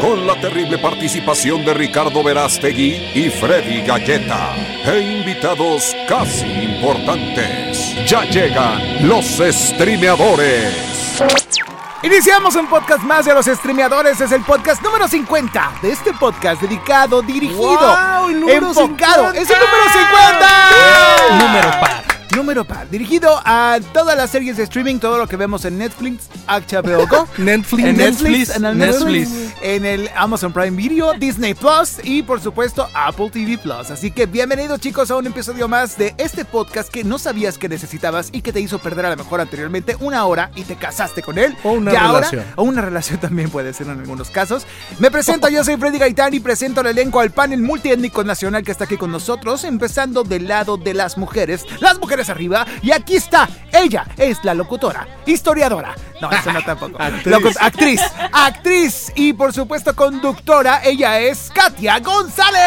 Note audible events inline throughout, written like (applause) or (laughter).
Con la terrible participación de Ricardo Verástegui y Freddy Galleta. E invitados casi importantes. Ya llegan los streameadores. Iniciamos un podcast más de los streameadores. Es el podcast número 50 de este podcast dedicado, dirigido, ¡Wow! el número enfocado. 50. ¡Es el número 50! Número par. Número par. Dirigido a todas las series de streaming, todo lo que vemos en Netflix, HBO Go. (laughs) Netflix, en Netflix, en el Netflix. En el Amazon Prime Video, Disney Plus y por supuesto Apple TV Plus. Así que bienvenidos chicos a un episodio más de este podcast que no sabías que necesitabas y que te hizo perder a lo mejor anteriormente una hora y te casaste con él. O una Y ahora- relación. o una relación también puede ser en algunos casos. Me presento, yo soy Freddy Gaitán y presento al elenco al panel multiétnico nacional que está aquí con nosotros, empezando del lado de las mujeres, las mujeres arriba, y aquí está, ella es la locutora, historiadora, no, eso no tampoco, (laughs) Actriz. Locu- actriz, actriz y por supuesto conductora, ella es Katia González.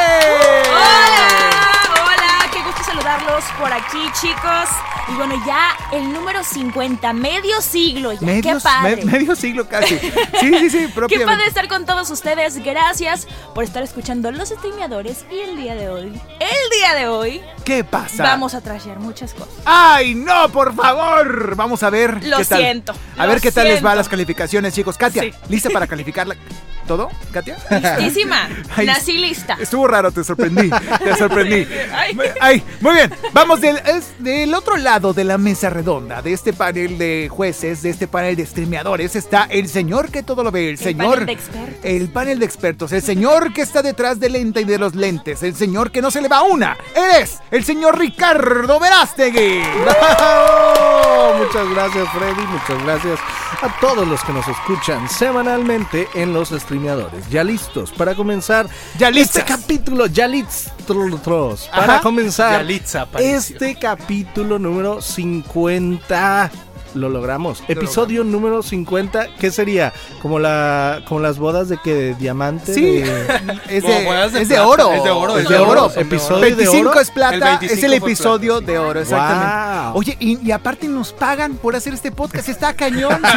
Saludarlos por aquí, chicos. Y bueno, ya el número 50, medio siglo ya. Medio, qué padre. me- medio siglo casi. (laughs) Sí, sí, sí, Qué propiamente. padre estar con todos ustedes. Gracias por estar escuchando los streameadores. Y el día de hoy, el día de hoy, ¿Qué pasa? vamos a trashear muchas cosas. ¡Ay, no, por favor! Vamos a ver. Lo qué tal. siento, A ver qué tal les va las calificaciones, chicos. Katia, Sí. ¿lista para calificarla? (laughs) ¿Todo, Katia? Listísima. (laughs) Ay, Nací lista. Estuvo raro, te sorprendí. Te sorprendí. (laughs) Ay. Ay, muy bien. Vamos del, es del otro lado de la mesa redonda, de este panel de jueces, de este panel de streameadores, está el señor que todo lo ve, el, señor. panel de expertos. El panel de expertos, el señor que está detrás del lente y de los lentes, el señor que no se le va una. Él es el señor Ricardo Verástegui. (laughs) ¡Bravo! Muchas gracias, Freddy. Muchas gracias a todos los que nos escuchan semanalmente en los streameadores. Ya listos para comenzar Ya este capítulo. Ya listos para Ajá. comenzar Yalitza este capítulo número 50. Lo logramos. Episodio número 50. ¿Qué sería? Como la como las bodas de que de diamante. Sí, de- (laughs) es de, de es de plata, oro. es de oro, Es de oro. Episodio oro. de 25 oro. es plata, El es 25 el episodio plata. de oro, exactamente. Wow. Oye, y, y aparte nos pagan por hacer este podcast, está cañón. (laughs)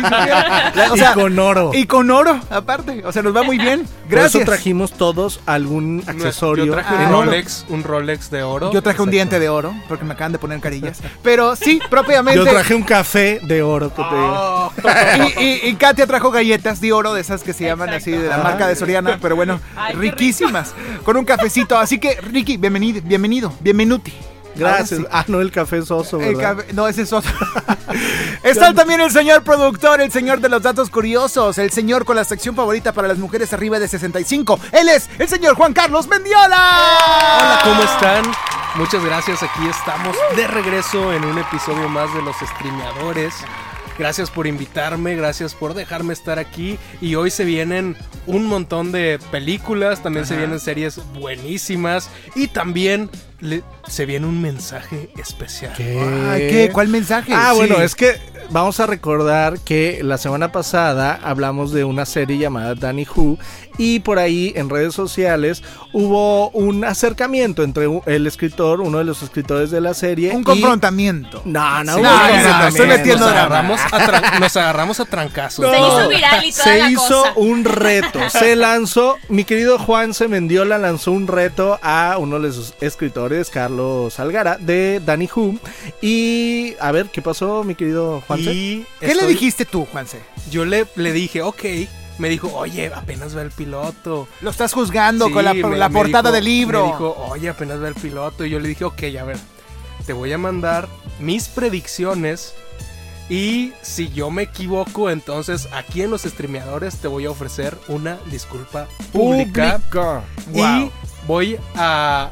Y con oro. Y con oro, aparte. O sea, nos va muy bien. Por eso Gracias. trajimos todos algún accesorio. Yo traje Ah, un oro. Rolex, un Rolex de oro. Yo traje un diente de oro, porque me acaban de poner carillas. Pero sí, (laughs) propiamente. Yo traje un café de oro que te digo. (laughs) Y, y- y Katia trajo galletas de oro, de esas que se llaman así, de la marca de Soriana, pero bueno, Ay, riquísimas, con un cafecito. Así que, Ricky, bienvenido, bienvenido, bienvenuti. Gracias. Sí. Ah, no, el café es oso, El ¿verdad? café- no, ese es otro. (laughs) Está también el señor productor, el señor de los datos curiosos, el señor con la sección favorita para las mujeres arriba de 65. Él es el señor Juan Carlos Mendiola. Hola, ¿cómo están? Muchas gracias, aquí estamos de regreso en un episodio más de los streameadores. Gracias por invitarme, gracias por dejarme estar aquí. Y hoy se vienen un montón de películas, también se vienen series buenísimas y también le- se viene un mensaje especial. Ay, ¿qué? ¿Cuál mensaje? Ah, Sí. bueno, es que vamos a recordar que la semana pasada hablamos de una serie llamada Danny Who y por ahí en redes sociales hubo un acercamiento entre el escritor, uno de los escritores de la serie. Un y- confrontamiento. No, no, Sí, no, no, estoy metiendo nos, agarramos a nos agarramos a trancazos. Se hizo viral y toda Se la hizo cosa. un reto, se lanzó, mi querido Juan se Mendiola lanzó un reto a uno de sus escritores, Carlos Algara, de Danny Who. Y a ver, ¿qué pasó, mi querido Juan? Y ¿Qué le dijiste tú, Juanse? Yo le, le dije, ok. Me dijo, oye, apenas ve el piloto. Lo estás juzgando con la, me- portada dijo- del libro. Me dijo, oye, apenas ve el piloto. Y yo le dije, ok, a ver, te voy a mandar mis predicciones. Y si yo me equivoco, entonces aquí en los streameadores te voy a ofrecer una disculpa pública. Y voy a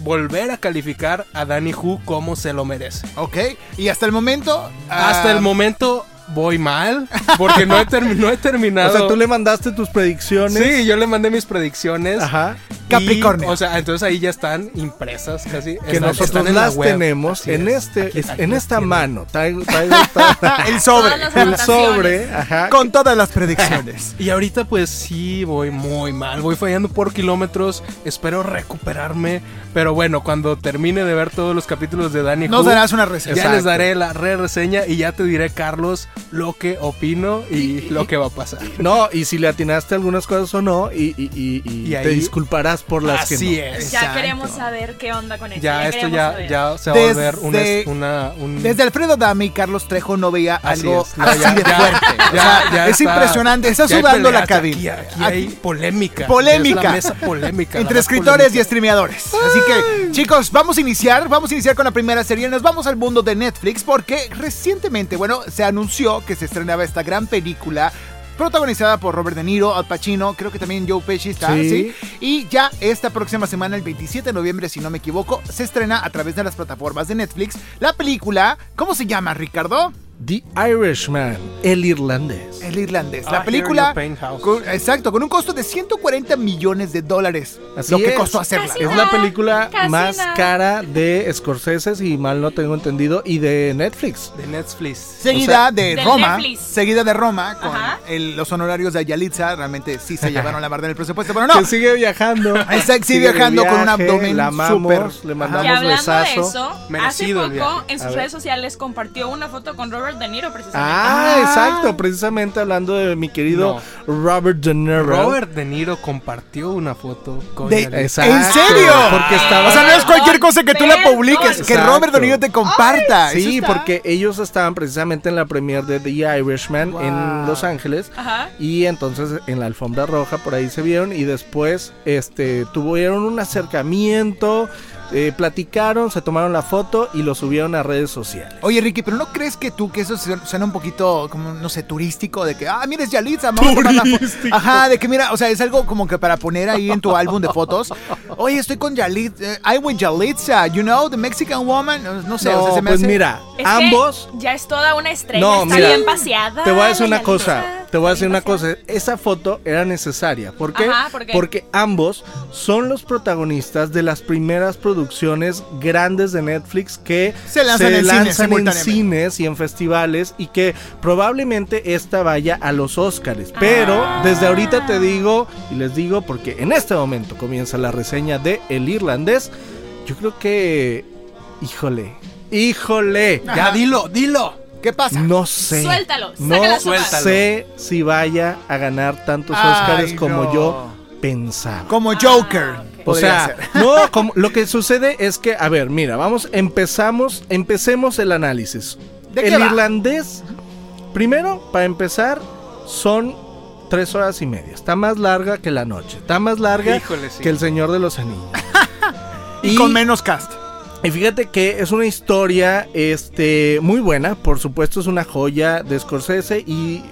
volver a calificar a Danny Who como se lo merece. Ok, y hasta el momento. Hasta ah, el momento voy mal, porque no he, termi- no he terminado. O sea, tú le mandaste tus predicciones. Sí, yo le mandé mis predicciones. Ajá. Capricornio. Y, o sea, entonces ahí ya están impresas casi. que están- nosotros están en la las web. tenemos Así en es. este Aquí- aquí en esta mano traigo, traigo esta- (laughs) el sobre. El sobre ajá Con todas las predicciones. (laughs) Y ahorita pues sí voy muy mal, voy fallando por kilómetros, espero recuperarme, pero bueno, cuando termine de ver todos los capítulos de Danny Nos Who, darás una reseña. ya Exacto. les daré la re reseña y ya te diré Carlos lo que opino y lo que va a pasar. no y si le atinaste algunas cosas o no y, y- y- y Y te disculparás por las que Así no. es. Ya Exacto. queremos saber qué onda con esto. Ya esto ya, saber. ya se va a volver una, Desde- una un- Desde Alfredo Dame y Carlos Trejo no veía Así algo es, no, así ya- de ya- fuerte. O sea, es está- impresionante. Está sudando la cabina. Aquí, aquí hay polémica. Polémica. Es la mesa polémica. Entre escritores y streameadores. Así que, chicos, vamos a iniciar. Vamos a iniciar con la primera serie. Nos vamos al mundo de Netflix porque recientemente, bueno, se anunció que se estrenaba esta gran película. Protagonizada por Robert De Niro, Al Pacino, creo que también Joe Pesci está, Sí. ¿sí? Y ya esta próxima semana, el 27 de noviembre, si no me equivoco, se estrena a través de las plataformas de Netflix la película, ¿cómo se llama, Ricardo? The Irishman el irlandés El irlandés. Ah, La Here película, con- exacto, con un costo de 140 millones de dólares. Así lo que es. costó hacerla. Casi es nada. la película Casi más nada. cara de Scorsese si mal no tengo entendido y de Netflix de Netflix. Seguida de Roma, Netflix. seguida de Roma, con el- los honorarios de Ayalitza, realmente sí se llevaron la barda en el presupuesto, pero no. que sigue viajando (laughs) Exacto, sigue viajando con un abdomen la amamos, le mandamos Y hablando besazo. de eso, Merecido el hace poco viaje. en sus redes sociales compartió una foto con Robert De Niro precisamente. Ah, Ah. exacto, precisamente hablando de mi querido Robert De Niro. Robert De Niro compartió una foto con De-. Exacto, ¿En serio? Porque estaba O sea, no es cualquier cosa que tú la publiques, que. Robert De Niro te comparta. Sí, porque ellos estaban precisamente en la premiere de The Irishman Wow. en Los Ángeles. Ajá. Y entonces en la alfombra roja por ahí se vieron y después este tuvieron un acercamiento, eh, platicaron, se tomaron la foto y lo subieron a redes sociales. Oye, Ricky, ¿pero no crees que tú, que eso su- suena un poquito, como, no sé, turístico? De que, ah, mira, es Yalitza, vamos a tomar la foto. Ajá, de que mira, o sea, es algo como que para poner ahí en tu álbum de fotos. Oye, estoy con Yalitza, eh, I'm with Yalitza, you know, the Mexican woman. No, no sé, o sea, se me pues hace... mira, Es ambos ya es toda una estrella, No, está mira, bien paseada. Te voy a decir una cosa, te voy a decir una cosa, esa foto era necesaria. ¿Por qué? Ajá, ¿por qué? Porque ambos son los protagonistas de las primeras producciones grandes de Netflix que Se lanzan en cines en y en festivales y que probablemente esta vaya a los Oscars. Pero Ah. desde ahorita te digo y les digo porque en este momento comienza la reseña de El Irlandés. Yo creo que, híjole, híjole. Ajá. Ya dilo, dilo. ¿Qué pasa? No sé. Suéltalo, No. Suéltalo. sé si vaya a ganar tantos Ay, Oscars como no. yo pensaba. Como Joker. O sea, ser. no, como- lo que sucede es que, a ver, mira, vamos, empezamos, empecemos el análisis. ¿De qué el va? irlandés, primero, para empezar, son tres horas y media. Está más larga que la noche. Está más larga Híjole, sí. que el Señor de los Anillos. (laughs) y con menos cast. Y fíjate que es una historia este, muy buena, por supuesto es una joya de Scorsese y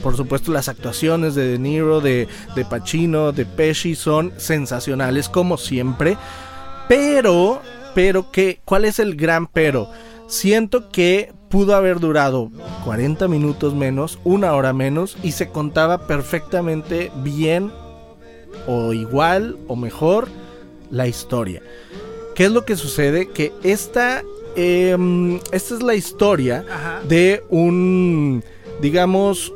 por supuesto las actuaciones de De Niro, de, de Pacino, de Pesci son sensacionales como siempre. Pero, pero que, ¿cuál es el gran pero? Siento que pudo haber durado 40 minutos menos, una hora menos y se contaba perfectamente bien o igual o mejor la historia. ¿Qué es lo que sucede? Que esta, em, esta es la historia Ajá. de un, digamos,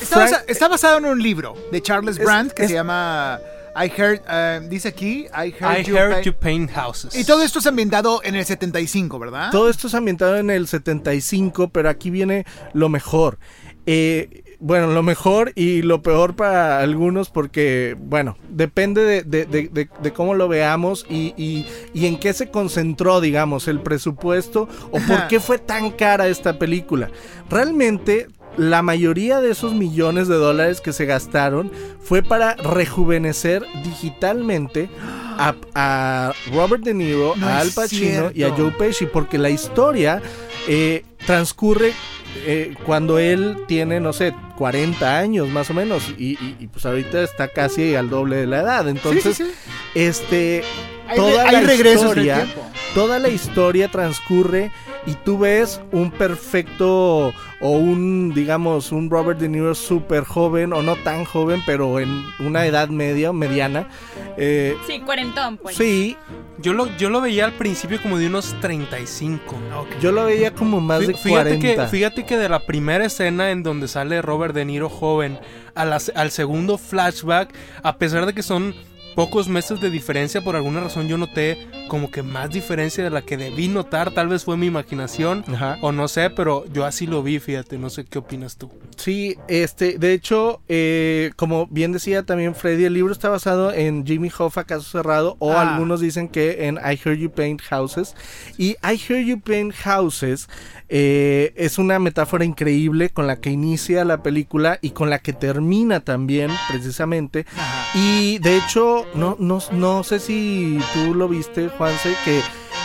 Está, Frank- basa- está basado en un libro de Charles Es- Brandt que es- se llama I Heard, eh, dice aquí, I Heard, I You heard you paint houses. Y todo esto es ambientado en el 75, ¿verdad? Todo esto es ambientado en el 75, pero aquí viene lo mejor. Eh, bueno, lo mejor y lo peor para algunos porque, bueno, depende de, de- de- de- de cómo lo veamos y, y- y en qué se concentró, digamos, el presupuesto o por qué fue tan cara esta película. Realmente... La mayoría de esos millones de dólares que se gastaron fue para rejuvenecer digitalmente a, a Robert De Niro, No a Al Pacino y a. Joe Pesci, porque la historia eh, transcurre eh, cuando él tiene, no sé, 40 años más o menos, y, y- y, pues ahorita está casi al doble de la edad. Entonces, sí, sí. este, Hay, toda hay la regresos historia, toda la historia transcurre y tú ves un perfecto o un, digamos, un Robert De Niro súper joven o no tan joven, pero en una edad media, mediana. Eh, Sí, cuarentón, pues. sí, Yo lo, yo lo veía al principio como de unos 35. yo lo veía como más de Fí- fíjate 40. que, fíjate que de la primera escena en donde sale Robert De Niro joven a la al segundo flashback, a pesar de que son pocos meses de diferencia, por alguna razón yo noté como que más diferencia de la que debí notar. Tal vez fue mi imaginación Ajá. o no sé, pero yo así lo vi, fíjate, no sé qué opinas tú. Sí, este, de hecho, eh, como bien decía también Freddy, el libro está basado en Jimmy Hoffa, Caso Cerrado, o Ah. algunos dicen que en I Hear You Paint Houses. Y I Hear You Paint Houses eh, es una metáfora increíble con la que inicia la película y con la que termina también, precisamente. Y de hecho, no, no, no sé si tú lo viste, Juanse, que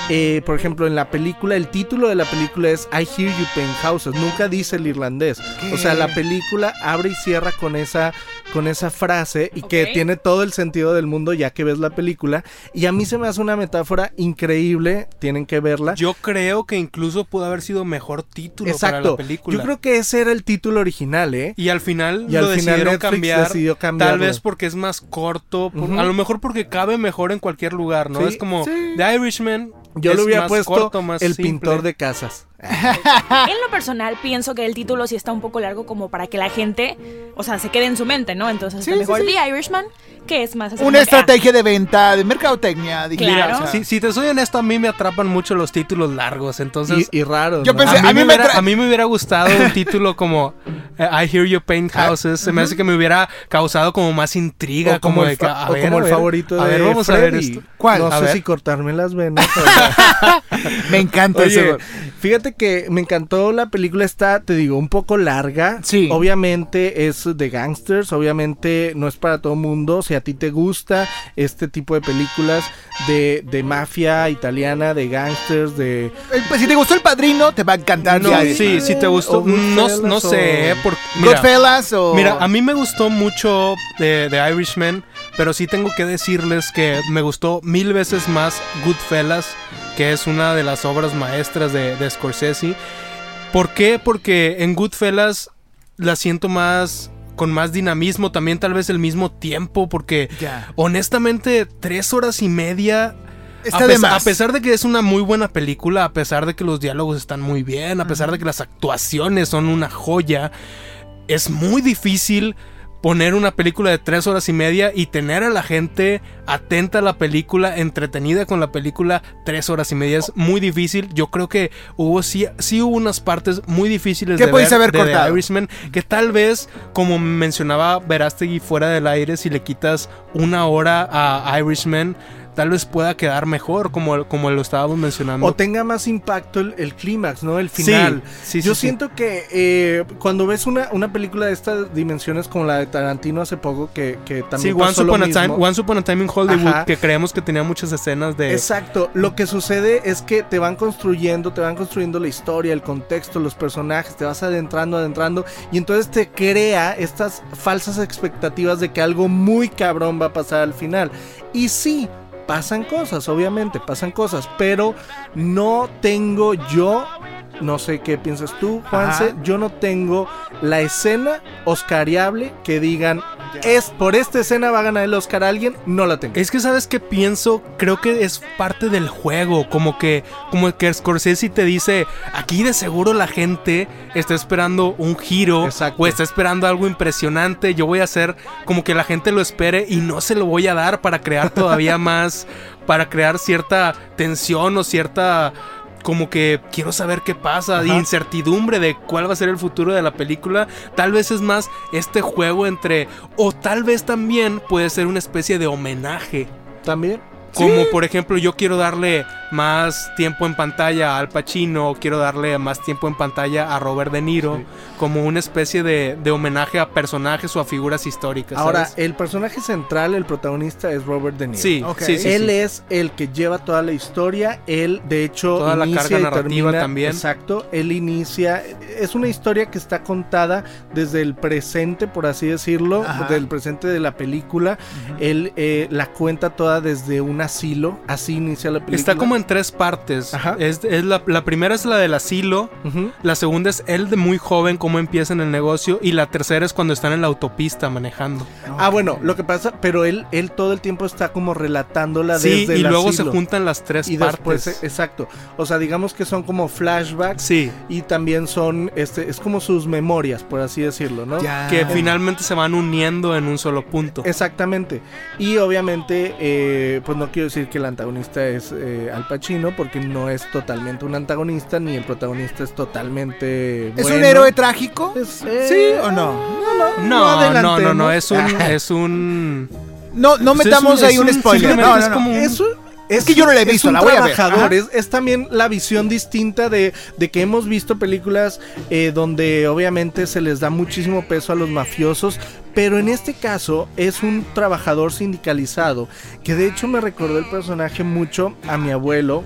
eh, por ejemplo en la película, el título de la película es I Hear You Paint Houses, nunca dice el irlandés. O sea, la película abre y cierra con esa, con esa frase y que tiene todo el sentido del mundo ya que ves la película. Y a mí se me hace una metáfora increíble, tienen que verla. Yo creo que incluso pudo haber sido mejor título para la Exacto. película. Yo creo que ese era el título original, ¿eh? Y al final Y lo al final decidieron Netflix cambiar. decidió Tal vez porque es más corto. por-. A lo mejor porque cabe mejor en cualquier lugar, ¿no? Sí, es como sí. The Irishman. Yo es le hubiera más puesto corto, más el simple. pintor de casas. (laughs) En lo personal, pienso que el título sí está un poco largo como para que la gente, o sea, se quede en su mente, ¿no? Entonces, Sí, a lo mejor sí, sí. The Irishman, que es más Una estrategia de venta, de mercadotecnia. Claro. mira, o sea, Si, si te soy honesto, a mí me atrapan mucho los títulos largos. Entonces, Y, y raro. Yo ¿no? pensé- a, mí a mí me hubiera, tra- a mí me hubiera gustado un título como eh, I Hear You Paint Ah, Houses. Se me hace que me hubiera causado como más intriga. o como, como el, de a o ver, como a el ver, favorito a de ver, vamos a ver esto. ¿Cuál? No A sé ver. si cortarme las venas. (laughs) pero- me encanta Oye, eso. fíjate que me encantó la película está, te digo, un poco larga. Sí. Obviamente es de gangsters, obviamente no es para todo mundo. Si a ti te gusta este tipo de películas de, de mafia italiana, de gangsters, de... El- pues, si te gustó El Padrino, te va a encantar. No, sí, si te gustó. O No, no o- sé, eh, por- mira, Goodfellas o... Mira, a mí me gustó mucho de, de Irishman, pero sí tengo que decirles que me gustó mil veces más Goodfellas, que es una de las obras maestras de, de Scorsese. ¿Por qué? Porque en Goodfellas la siento más con más dinamismo, también tal vez el mismo tiempo, porque honestamente tres horas y media Está a, de más. a pesar de que es una muy buena película, a pesar de que los diálogos están muy bien, a pesar de que las actuaciones son una joya, es muy difícil poner una película de tres horas y media y tener a la gente atenta a la película, entretenida con la película tres horas y media. Es muy difícil. Yo creo que hubo sí, sí hubo unas partes muy difíciles ¿Qué de ver haber de The cortado? Irishman, que tal vez, como mencionaba Verástegui fuera del aire, si le quitas una hora a Irishman, tal vez pueda quedar mejor, como, como lo estábamos mencionando. O tenga más impacto el, el clímax, ¿no? El final. sí, sí, Yo sí. siento que eh, cuando ves una, una película de estas dimensiones como la de Tarantino hace poco, que, que Sí, también Once pasó lo Upon, a time, mismo. Once Upon a Time in Hollywood, Ajá. que creemos que tenía muchas escenas de... Exacto, lo que sucede es que te van construyendo, te van construyendo la historia, el contexto, los personajes, te vas adentrando, adentrando, y entonces te crea estas falsas expectativas de que algo muy cabrón va a pasar al final. Y sí, pasan cosas, obviamente, pasan cosas, pero no tengo yo, no sé qué piensas tú, Juanse, Ajá. yo no tengo la escena oscariable que digan, es por esta escena va a ganar el Oscar alguien, no la tengo. Es que sabes qué pienso, creo que es parte del juego, como que como que Scorsese te dice, aquí de seguro la gente está esperando un giro Exacto. o está esperando algo impresionante, yo voy a hacer como que la gente lo espere y no se lo voy a dar para crear todavía (laughs) más para crear cierta tensión o cierta como que quiero saber qué pasa, de incertidumbre de cuál va a ser el futuro de la película. Tal vez es más este juego entre, o tal vez también puede ser una especie de homenaje. También. Como por ejemplo, yo quiero darle más tiempo en pantalla a Al Pacino, quiero darle más tiempo en pantalla a Robert De Niro, Sí. como una especie de, de homenaje a personajes o a figuras históricas. Ahora, ¿sabes? el personaje central, el protagonista es Robert De Niro. sí, sí, sí, él sí. es el que lleva toda la historia. Él, de hecho, Toda la carga y narrativa termina- también. Exacto. Él inicia. Es una historia que está contada desde el presente, por así decirlo, Ajá. del presente de la película. Él eh, la cuenta toda desde una asilo, así inicia la película. Está como en tres partes. Ajá. Es, es la, la primera es la del asilo. La segunda es él de muy joven, cómo empieza en el negocio. Y la tercera es cuando están en la autopista manejando. Ah, bueno, lo que pasa, pero él, él todo el tiempo está como relatándola Sí, desde y el luego se juntan las tres y partes. después, eh, exacto. O sea, digamos que son como flashbacks Sí, y también son, este, es como sus memorias, por así decirlo, ¿no? Ya. que finalmente se van uniendo en un solo punto. Exactamente. Y obviamente, eh, pues no quiero decir que el antagonista es eh, Al Pacino, porque no es totalmente un antagonista, ni el protagonista es totalmente. ¿Es bueno. un héroe trágico? Es- ¿Sí eh, o no? No, no, no, adelantemos. no, no, es un, (laughs) es un. No, no Pues es metamos un- ahí es un un- spoiler. No, es no, no. como un- Es un- Es que yo no la he visto, un la voy a ver. trabajador. Es, es también la visión distinta de, de que hemos visto películas eh, donde obviamente se les da muchísimo peso a los mafiosos, pero en este caso es un trabajador sindicalizado, que de hecho me recordó el personaje mucho a mi abuelo.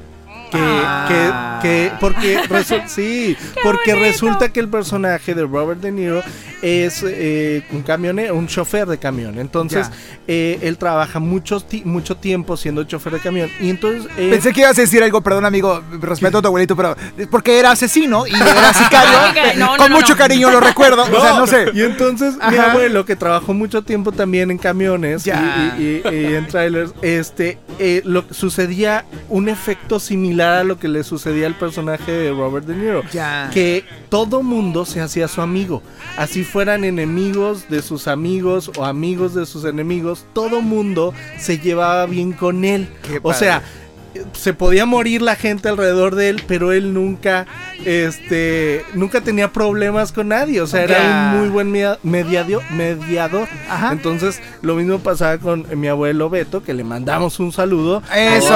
Que, Ah. que, que, porque, (laughs) resu- sí, porque resulta que el personaje de Robert De Niro es eh, un camionero, un chofer de camión. Entonces, eh, él trabaja mucho, mucho tiempo siendo chofer de camión. Y entonces, eh, Pensé que ibas a decir algo, perdón amigo, respeto a tu abuelito, pero porque era asesino y era sicario. (laughs) No, no, con no, mucho no. cariño lo recuerdo. O sea, no sé. Y entonces mi abuelo, que trabajó mucho tiempo también en camiones y, Ya. y- y- y en trailers, este, eh, lo, sucedía un efecto similar a lo que le sucedía al personaje de Robert De Niro. Ya. Que todo mundo se hacía su amigo. Así fueran enemigos de sus amigos o amigos de sus enemigos, todo mundo se llevaba bien con él. Qué O padre. sea, se podía morir la gente alrededor de él, pero él nunca, este, nunca tenía problemas con nadie. O sea, era un muy buen media- mediadio- mediador. Ajá. Entonces, lo mismo pasaba con mi abuelo Beto, que le mandamos un saludo. Eso.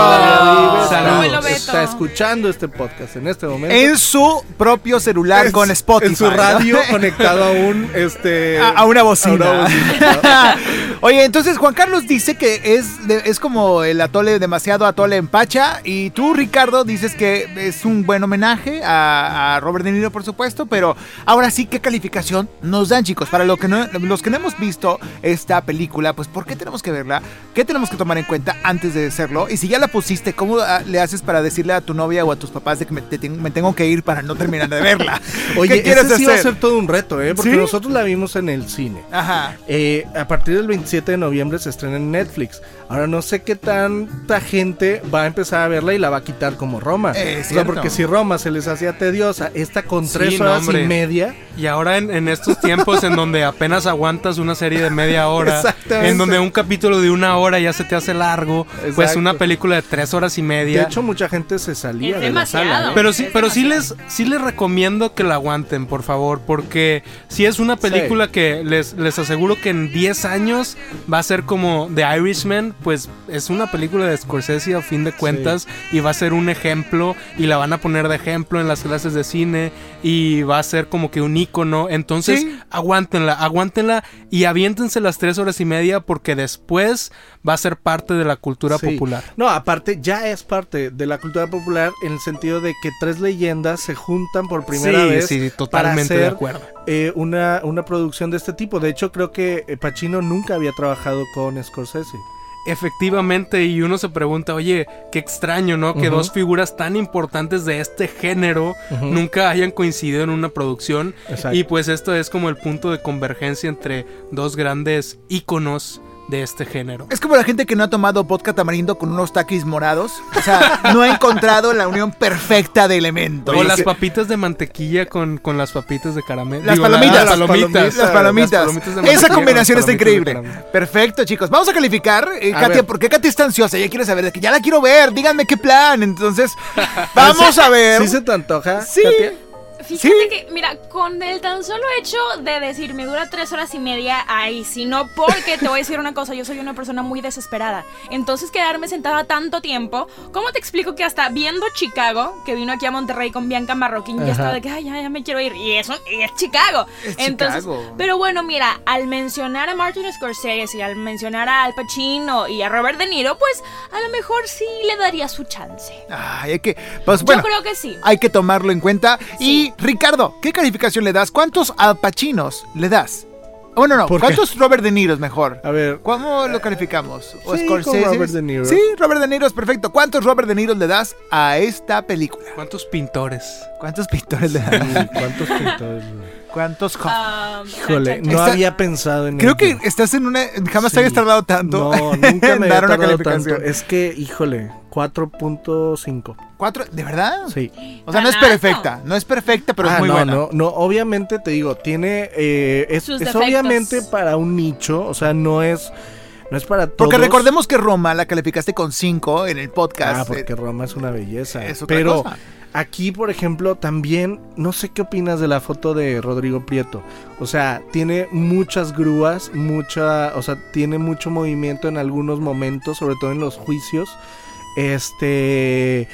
Saludos. Está escuchando este podcast en este momento. En su propio celular con Spotify. En su ¿no? radio conectado a un, este... (laughs) A, a una bocina. a una bocina. (laughs) Oye, entonces Juan Carlos dice que es, de- es como el atole, demasiado atole en pacha. Y tú, Ricardo, dices que es un buen homenaje a, a Robert De Niro, por supuesto. Pero ahora sí, ¿qué calificación nos dan, chicos? Para lo que no- los que no hemos visto esta película, pues ¿por qué tenemos que verla? ¿Qué tenemos que tomar en cuenta antes de hacerlo? Y si ya la pusiste, ¿cómo ah, le haces para decirle a tu novia o a tus papás de que me, te ten- me tengo que ir para no terminar de verla? (laughs) Oye, ¿Qué quieres ese sí va a hacer? ser todo un reto, ¿eh? Porque ¿Sí? nosotros la vimos en el cine. Ajá. Eh, a partir del 27 de noviembre se estrena en Netflix. Ahora no sé qué tanta gente va a empezar a verla y la va a quitar como Roma. O sea, cierto. porque si Roma se les hacía tediosa, esta con tres no, horas y media. Y ahora en, en estos tiempos en donde apenas aguantas una serie de media hora, Exactamente. en donde un capítulo de una hora ya se te hace largo, pues una película de tres horas y De media. hecho, mucha gente se salía Es de la sala. ¿eh? Pero sí, Es pero sí les, sí les recomiendo que la aguanten, por favor, porque si es una película que les, les aseguro que en 10 años va a ser como The Irishman, pues es una película de Scorsese a fin de cuentas y va a ser un ejemplo y la van a poner de ejemplo en las clases de cine y va a ser como que un icono. Entonces, Sí. aguántenla, aguántenla y aviéntense las tres horas y media porque después va a ser parte de la cultura Sí. popular. No, aparte, ya es parte de la cultura popular en el sentido de que tres leyendas se juntan por primera vez. sí, para totalmente de hacer, acuerdo. Eh, una, una producción de este tipo. De hecho, creo que eh, Pacino nunca había trabajado con Scorsese. Efectivamente, y uno se pregunta, oye, qué extraño, ¿no? Que dos figuras tan importantes de este género nunca hayan coincidido en una producción. Exacto. Y pues esto es como el punto de convergencia entre dos grandes íconos de este género. Es como la gente que no ha tomado vodka tamarindo con unos taquis morados. O sea, no ha encontrado la unión perfecta de elementos. O las papitas de mantequilla con, con las papitas de caramelo. Las Digo, palomitas. Las palomitas. Las palomitas. Las palomitas de Esa combinación está increíble. Perfecto, chicos. Vamos a calificar. Eh, A Katia, ver. porque Katia está ansiosa. Ella quiere saber de que ya la quiero ver. Díganme qué plan. Entonces, vamos a (laughs) ver. ¿Sí se te antoja? Sí. Katia? Fíjate Sí. que, mira, con el tan solo hecho de decir me dura tres horas y media, ay, si no, porque te voy a decir una cosa, yo soy una persona muy desesperada. Entonces quedarme sentada tanto tiempo, ¿cómo te explico que hasta viendo Chicago, que vino aquí a Monterrey con Bianca Marroquín, ya estaba de que, ay, ya, ya me quiero ir, y eso, y es Chicago. Es Entonces, Chicago. pero bueno, mira, al mencionar a Martin Scorsese y al mencionar a Al Pacino y a Robert De Niro, pues a lo mejor sí le daría su chance. Ay, hay que. Pues bueno. yo creo que sí. Hay que tomarlo en cuenta. Sí. Y Ricardo, ¿qué calificación le das? ¿Cuántos alpachinos le das? Bueno, no. ¿cuántos Robert De Niro es mejor? A ver, ¿Cómo lo calificamos? ¿O Sí, con Scorsese? Robert De Niro. Sí, Robert De Niro es perfecto. ¿Cuántos Robert De Niro le das a esta película? ¿Cuántos pintores? ¿Cuántos pintores le das? sí, ¿cuántos pintores? ¿Cuántos Um, Híjole, no Está- había pensado en Creo que estás en una. Jamás Sí. te habías tardado tanto. No, (laughs) nunca en me había tardado calificación. tanto. Es que, híjole, 4.5. ¿Cuatro? ¿De verdad? Sí. O sea, no es perfecta. No es perfecta, pero ah, es muy no, buena. no, no, obviamente te digo, tiene, eh, es, Sus es obviamente para un nicho, o sea, no es, no es para todos. Porque recordemos que Roma la calificaste con 5 en el podcast. Ah, porque Eh, Roma es una belleza. es otra Pero cosa. aquí, por ejemplo, también, no sé qué opinas de la foto de Rodrigo Prieto. O sea, tiene muchas grúas, mucha, o sea, tiene mucho movimiento en algunos momentos, sobre todo en los juicios. Este,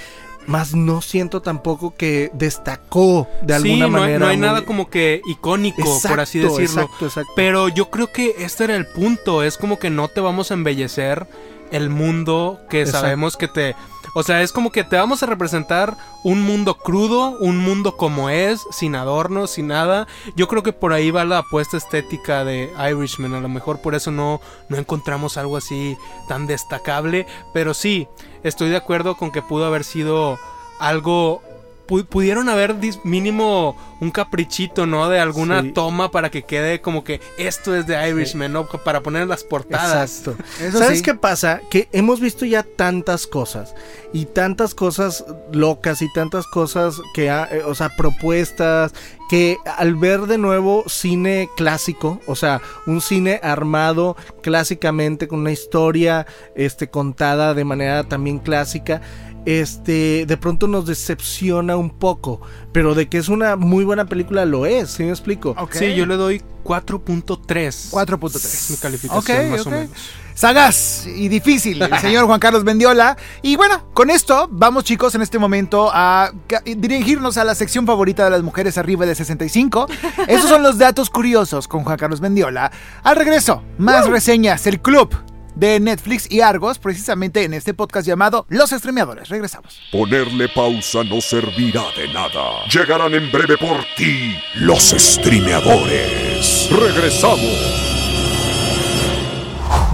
más no siento tampoco que destacó de sí, alguna no, hay- manera. no hay nada como que icónico, por así decirlo. Exacto, exacto. Pero yo creo que este era el punto. Es como que no te vamos a embellecer el mundo que sabemos que te. O sea, es como que te vamos a representar un mundo crudo, un mundo como es, sin adornos, sin nada. Yo creo que por ahí va la apuesta estética de Irishman. A lo mejor por eso no, no encontramos algo así tan destacable. Pero sí, estoy de acuerdo con que pudo haber sido algo. Pu- Pudieron haber mínimo un caprichito, ¿no? De alguna Sí. toma para que quede como que esto es de Irishman, ¿no? Para poner las portadas. Exacto. Eso ¿Sabes sí. qué pasa? Que hemos visto ya tantas cosas y tantas cosas locas y tantas cosas que, ha- eh, o sea, propuestas que al ver de nuevo cine clásico, o sea, un cine armado clásicamente con una historia, este, contada de manera también clásica. Este, de pronto nos decepciona un poco, pero de que es una muy buena película lo es, ¿sí me explico? Sí, yo le doy 4.3. 4.3. Mi calificación, Ok, más o menos. Sagaz y difícil, el señor Juan Carlos Mendiola. Y bueno, con esto vamos chicos en este momento a dirigirnos a la sección favorita de las mujeres arriba de 65. Esos son los datos curiosos con Juan Carlos Mendiola. Al regreso, más reseñas, el club de Netflix y Argos, precisamente en este podcast llamado Los Estremeadores. Regresamos. Ponerle pausa no servirá de nada. Llegarán en breve por ti los streameadores. Regresamos.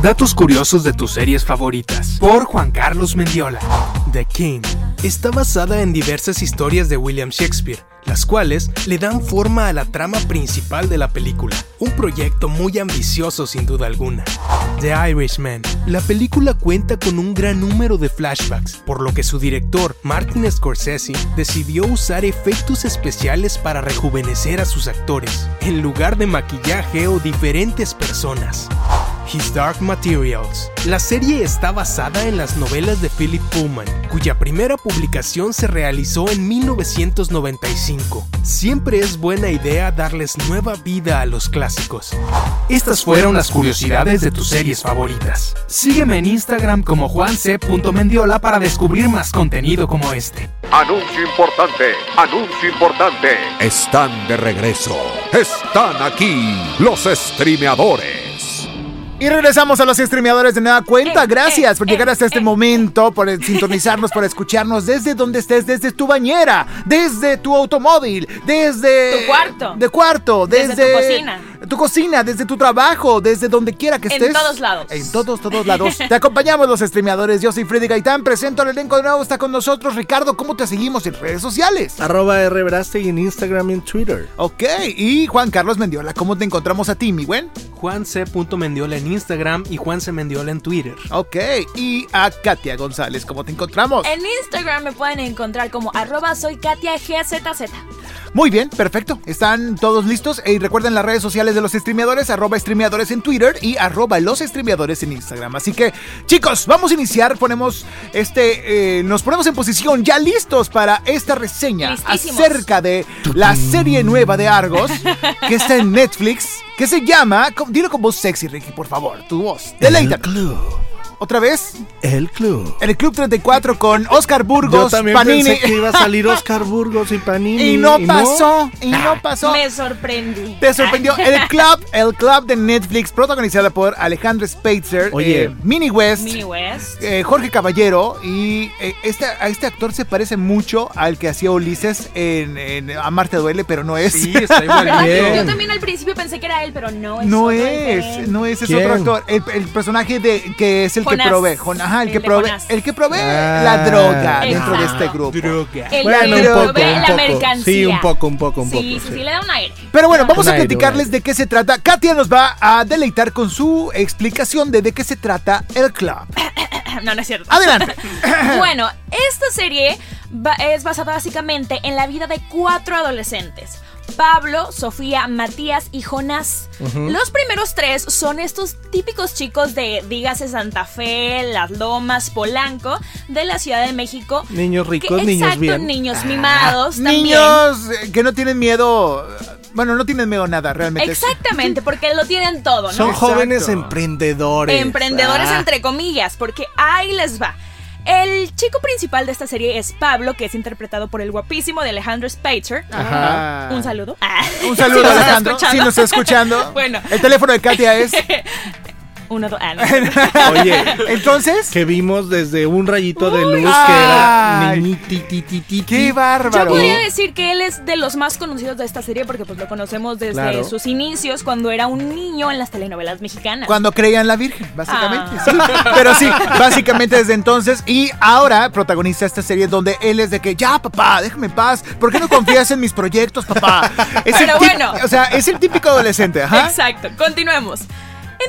Datos curiosos de tus series favoritas. Por Juan Carlos Mendiola. The King. Está basada en diversas historias de William Shakespeare, las cuales le dan forma a la trama principal de la película. Un proyecto muy ambicioso sin duda alguna. The Irishman. La película cuenta con un gran número de flashbacks, por lo que su director, Martin Scorsese, decidió usar efectos especiales para rejuvenecer a sus actores, en lugar de maquillaje o diferentes personas. His Dark Materials. La serie está basada en las novelas de Philip Pullman, cuya primera publicación se realizó en 1995. Siempre es buena idea darles nueva vida a los clásicos. Estas fueron las curiosidades de tus series favoritas. Sígueme en Instagram como juanc.mendiola para descubrir más contenido como este. Anuncio importante, anuncio importante. Están de regreso. Están aquí los streameadores. Y regresamos a los streameadores de nueva cuenta. Eh, Gracias eh, por llegar eh, hasta este momento, por sintonizarnos, por escucharnos desde donde estés, desde tu bañera, desde tu automóvil, desde Tu cuarto. de cuarto, desde, Desde tu cocina. Tu cocina, desde tu trabajo, desde donde quiera que En estés. todos lados. En todos, todos lados. (laughs) Te acompañamos los streameadores. Yo soy Freddy Gaitán, presento al elenco de nuevo, está con nosotros Ricardo. ¿Cómo te seguimos en redes sociales? Arroba Verástegui en Instagram y en Twitter. Ok, y Juan Carlos Mendiola, ¿cómo te encontramos a ti, mi buen? juanc.mendiola en Instagram y Juanc Mendiola en Twitter. Ok, y a Katia González, ¿cómo te encontramos? En Instagram me pueden encontrar como arroba soy Katia GZZ. Muy bien, perfecto. Están todos listos. Y recuerden las redes sociales de los streameadores, arroba streameadores en Twitter y arroba los streameadores en Instagram. Así que, chicos, vamos a iniciar. Ponemos este. eh, nos ponemos en posición ya listos para esta reseña Listísimos. acerca de la serie nueva de Argos que está en Netflix. Que se llama. Dilo con voz sexy, Ricky, por favor. Tu voz. Club otra vez, El club. el Club 34 con Oscar Yo Burgos, también Panini. pensé que iba a salir Oscar Burgos y Panini. (laughs) Y no pasó, y no pasó. Me sorprendí. Te sorprendió el (laughs) club, el club de Netflix, protagonizada por Alejandro Spitzer, Oye. eh, Minnie West, Mini West. eh, Jorge Caballero y eh, este, a este actor se parece mucho al que hacía Ulises en, en Amarte duele, pero no es. Sí, está igual. (laughs) Yo también al principio pensé que era él, pero no es No es, no es, es ¿Quién? otro actor. El, el personaje de que es el. Que provee, Jon- ajá, el, El que provee, Jonás. el que provee Ah. la droga dentro de este grupo. El Bueno, que un poco, provee un la mercancía. Sí, un poco, un poco, un Sí, poco. sí, sí, le da un aire. Pero bueno, vamos Un a aire, platicarles de qué se trata. Katia nos va a deleitar con su explicación de de qué se trata el club. (coughs) No, no es cierto. Adelante. (coughs) Bueno, (coughs) esta serie es basada básicamente en la vida de cuatro adolescentes. Pablo, Sofía, Matías y Jonás. Los primeros tres son estos típicos chicos de, dígase, Santa Fe, Las Lomas, Polanco, de la Ciudad de México. Niños Que- ricos, niños exacto, bien. niños mimados también. Niños eh, que no tienen miedo. Bueno, no tienen miedo a nada, realmente. Exactamente, porque lo tienen todo, ¿no? Son Exacto. jóvenes emprendedores. Emprendedores Ah. entre comillas, porque ahí les va. El chico principal de esta serie es Pablo, que es interpretado por el guapísimo de Alejandro Spitzer. Ajá. Un saludo. Un saludo, Si (laughs) Alejandro. Si nos está escuchando. (laughs) Bueno. El teléfono de Katia es. (laughs) Uno, dos. Ah, no. (laughs) Oye, Entonces. que vimos desde un rayito de luz que Ay. era niñititititi. ¡Qué Yo bárbaro! podría decir que él es de los más conocidos de esta serie porque pues lo conocemos desde Claro. sus inicios cuando era un niño en las telenovelas mexicanas. Cuando creían la Virgen, básicamente. Ah. sí. (laughs) Pero sí, básicamente desde entonces. Y ahora protagoniza esta serie donde él es de que, ya, papá, déjame en paz. ¿Por qué no confías en mis proyectos, papá? Es Pero bueno. O sea, es el típico adolescente, ajá. Exacto, continuemos.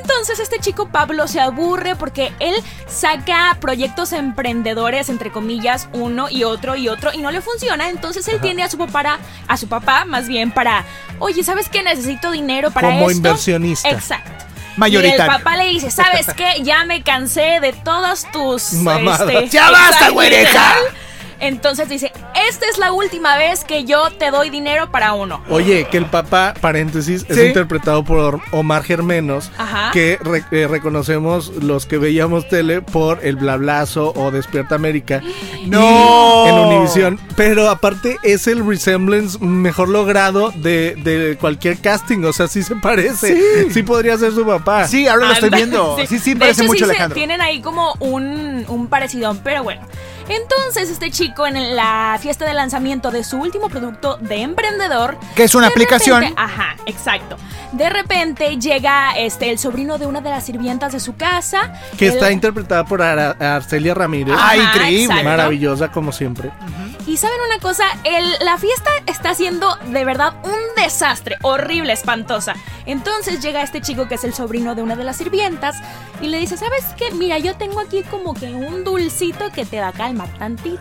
Entonces este chico Pablo se aburre porque él saca proyectos emprendedores, entre comillas, uno y otro y otro, y no le funciona. Entonces él tiene a su papá, a su papá más bien para, oye, ¿sabes qué? Necesito dinero para Como esto. inversionista. Exacto. Mayoritario. Y el papá le dice, ¿sabes qué? Ya me cansé de todas tus... Mamadas. ¡Ya basta, güereja! Entonces dice, esta es la última vez que yo te doy dinero para uno. Oye, que el papá, paréntesis, es Sí. interpretado por Omar Germenos, Ajá. que re- eh, reconocemos los que veíamos tele por El Blablazo o Despierta América. No. En Univisión. Pero aparte es el resemblance mejor logrado de, de cualquier casting. O sea, sí se parece. Sí. Sí, podría ser su papá. Sí, ahora lo estoy viendo. Sí, sí, De parece hecho, mucho sí se- Alejandro. tienen ahí como un, un parecidón, pero bueno. Entonces, este chico en la fiesta de lanzamiento de su último producto de emprendedor. Que es una aplicación. repente- ajá, exacto. De repente llega este el sobrino de una de las sirvientas de su casa. Que está interpretada por Arcelia Ramírez. Ah, increíble. exacto. Maravillosa como siempre. Y saben una cosa, El- la fiesta está siendo de verdad un desastre, horrible, espantosa. Entonces llega este chico que es el sobrino de una de las sirvientas y le dice, ¿sabes qué? Mira, yo tengo aquí como que un dulcito que te da calma tantito.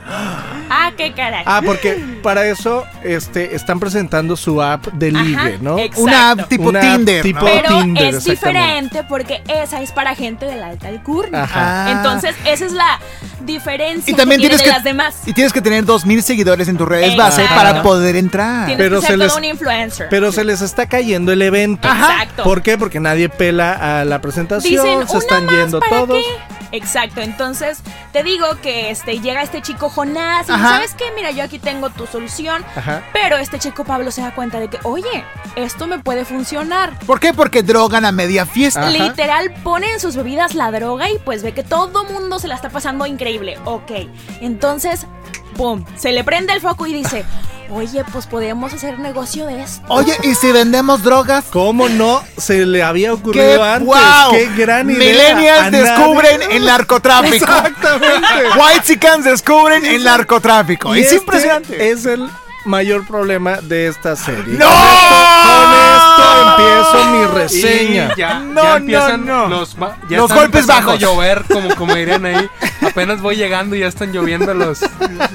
Ah, qué caray. Ah, porque para eso este, están presentando su app de Ajá, ligue, ¿no? exacto. Una app tipo Una app Tinder. tipo- ¿no? Pero Tinder, es diferente porque esa es para gente de la alta alcurnia. Ajá. Ah. Entonces, esa es la diferencia Y también que tienes tiene que, las demás. y tienes que tener dos mil seguidores en tus redes base Exacto. para poder entrar. Tienes pero que se ser les- todo un influencer. Pero se les está cayendo el evento. Ajá. Exacto. ¿Por qué? Porque nadie pela a la presentación, Dicen, se "Una están más, yendo ¿para todos. qué?". Exacto, entonces te digo que este llega este chico Jonás y sabes qué, mira, yo aquí tengo tu solución, Ajá. pero este chico Pablo se da cuenta de que, oye, esto me puede funcionar. ¿Por qué? Porque drogan a media fiesta. Ajá. Literal pone en sus bebidas la droga y pues ve que todo mundo se la está pasando increíble. Ok, entonces, ¡pum! Se le prende el foco y dice, oye, pues podemos hacer negocio de esto. Oye, ¿y si vendemos drogas? ¿Cómo no se le había ¡Qué ocurrido antes? wow! ¡Qué gran idea! Millennials nadie- descubren el narcotráfico. (laughs) Exactamente. Whitesicans descubren el narcotráfico. Y es este impresionante. Es el mayor problema de esta serie. ¡No! Con esto empiezo mi reseña. Y ya, No, ya no, empiezan no. los, ma- ya Los están golpes bajos. a llover, como, como dirían ahí. Apenas voy llegando y ya están lloviendo los.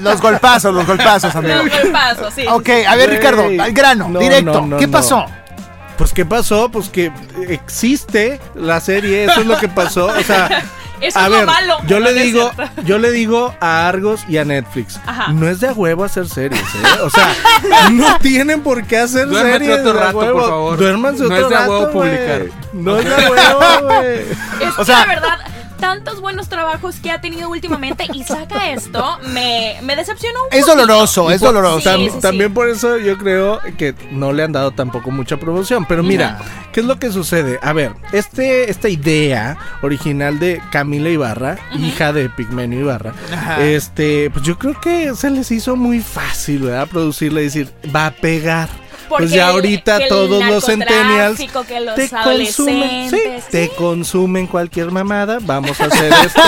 Los golpazos, los golpazos, amigo. Luego el paso, sí. Ok, a ver. Ricardo, al grano, No, directo. no, no, ¿Qué no. pasó? Pues ¿qué pasó? Pues que existe la serie, eso es lo que pasó. O sea, Eso a es ver, lo malo. yo No, le no digo, cierto. yo le digo a Argos y a Netflix, Ajá. no es de a huevo hacer series, ¿eh? O sea, (laughs) no tienen por qué hacer Duérmete series. otro de rato, huevo. por favor. Duérmanse No otro es de a huevo rato, publicar. No es de a huevo, güey. Es O que sea, la verdad, tantos buenos trabajos que ha tenido últimamente y saca esto, me, me decepcionó un Es poquito. doloroso, es doloroso. Sí, Tam- sí, sí. También por eso yo creo que no le han dado tampoco mucha promoción. Pero mira, ¿qué es lo que sucede? A ver, este, esta idea original de Camila Ibarra, hija de Pigmenio Ibarra, Ajá. este, pues yo creo que se les hizo muy fácil, ¿verdad? Producirle y decir, va a pegar. Porque pues ya ahorita el todos los centennials los te consumen, sí, te consumen cualquier mamada, vamos a hacer (laughs) esto.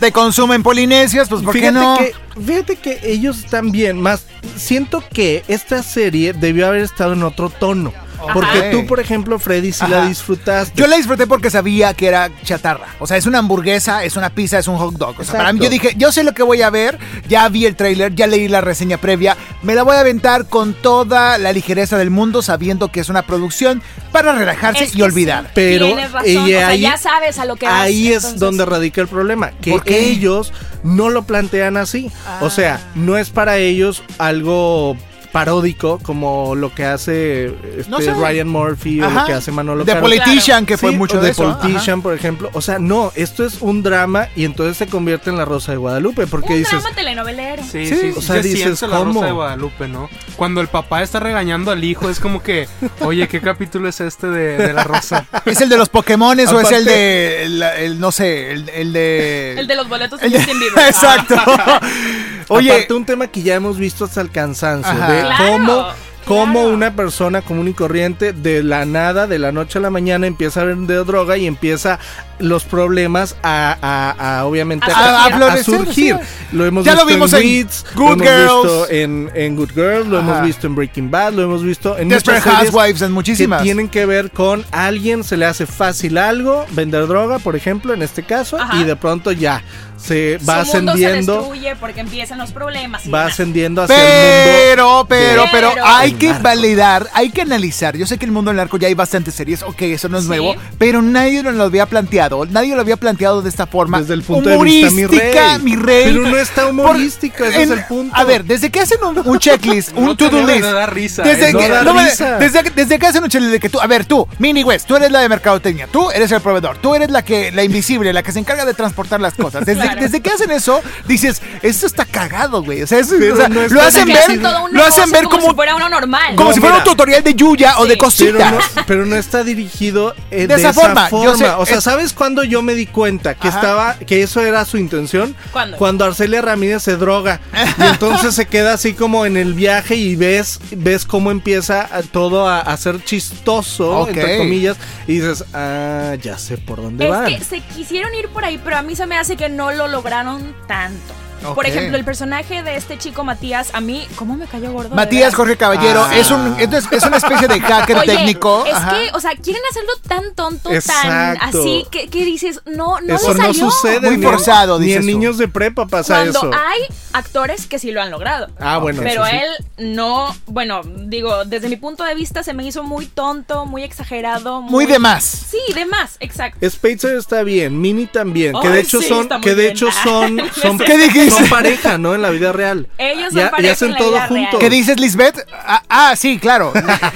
Te consumen polinesias, pues ¿por qué fíjate no? que fíjate que ellos también más siento que esta serie debió haber estado en otro tono. Porque Ajá. tú, por ejemplo, Freddy, sí la Ajá. disfrutaste. Yo la disfruté porque sabía que era chatarra. O sea, es una hamburguesa, es una pizza, es un hot dog. O sea, para mí yo dije, yo sé lo que voy a ver, ya vi el tráiler, ya leí la reseña previa, me la voy a aventar con toda la ligereza del mundo, sabiendo que es una producción para relajarse Es y olvidar. sí, Pero tienes razón, y o sea, ahí- ya sabes a lo que vas, Ahí es entonces- donde radica el problema, que ¿Por qué? ellos no lo plantean así. O Ah. sea, no es para ellos algo paródico como lo que hace este, No sé. Ryan Murphy o lo que hace Manolo The Caro. Politician, que fue Sí, mucho o de The eso. Politician, por ejemplo. O sea, no, esto es un drama y entonces se convierte en La Rosa de Guadalupe. Porque Un dices, drama telenovelero. Sí, Sí, sí, o sea, se dices, siente la. Rosa de Guadalupe, ¿no? Cuando el papá está regañando al hijo, es como que, oye, ¿qué capítulo es este de, de la Rosa? (laughs) ¿Es el de los Pokémones o es el de, el, el- no sé, el, el de... El de los boletos de- Justin Bieber. (laughs) Exacto. (laughs) Oye, Aparte un tema que ya hemos visto hasta el cansancio Ajá. de Claro, cómo cómo claro. una persona común y corriente de la nada, de la noche a la mañana empieza a vender droga y empieza los problemas a, a- a, obviamente A a, surgir. sí. Lo hemos Ya lo visto vimos en, en Weeds, Good lo hemos visto Girls. en, en Good Girls, lo Ajá. hemos visto en Breaking Bad, lo hemos visto en Desperate Housewives en muchísimas. que tienen que ver con alguien se le hace fácil algo, vender droga, por ejemplo, en este caso, Ajá. y de pronto ya se va Su mundo se ascendiendo, destruye porque empiezan los problemas. y va demás. ascendiendo hacia el mundo Pero, pero, pero, Pero- hay que narco. validar, hay que analizar. Yo sé que el mundo del narco ya hay bastantes series, ok, eso no es Sí. nuevo, pero nadie nos lo había planteado, nadie lo había planteado de esta forma. Desde el punto de vista, mi humorística, rey. mi rey. Pero no está humorística, ese es el punto. A ver, desde que hacen un, un (laughs) checklist, un No to-do list. dar risa, desde, ¿eh? que, No da no me- risa. desde, que- desde que hacen un checklist de que tú, a ver, tú, Mini West, tú eres la de mercadotecnia, tú eres el proveedor, tú eres la que, la invisible, la que se encarga de transportar las cosas. (laughs) Desde, Claro. desde que hacen eso, dices, esto está cagado, güey. O sea, eso- Pero o sea, no lo hacen Que ver, hacen lo hacen ver como, como, si fuera uno normal. como No, si fuera un tutorial de Yuya o de cositas. Pero no, pero no está dirigido eh, De de, esa esa, forma, forma. yo sé, o sea, es- ¿sabes cuándo yo me di cuenta que Ajá. estaba, que eso era su intención? ¿Cuándo? Cuando Arcelia Ramírez se droga. y entonces se queda así como en el viaje y ves, ves cómo empieza todo a, a ser chistoso, Ok. entre comillas, y dices, ah, ya sé por dónde Es van. que se quisieron ir por ahí, pero a mí se me hace que no lo lograron tanto. Por ejemplo, el personaje de este chico Matías, a mí, ¿cómo me cayó gordo? Matías? Jorge Caballero Ah. es, un, es, es una especie de hacker Oye, técnico. Es Ajá. que, o sea, quieren hacerlo tan tonto, tan así, que, que dices, no, no eso le no salió. sucede. Muy ni en- forzado, Ni dices en niños de prepa pasa Cuando eso. hay actores que sí lo han logrado. Ah, bueno, Pero eso sí. él no, bueno, digo, desde mi punto de vista se me hizo muy tonto, muy exagerado. Muy de más. Sí, de más, exacto. Spacer está bien, Mini también, que de hecho sí, son, muy que de bien. hecho son, (laughs) son, ¿Qué dijiste? Son pareja, ¿no? En la vida real. Ellos son ya, pareja ya hacen en la todo vida real. juntos. ¿Qué dices, Lisbeth? Ah, ah, sí, claro.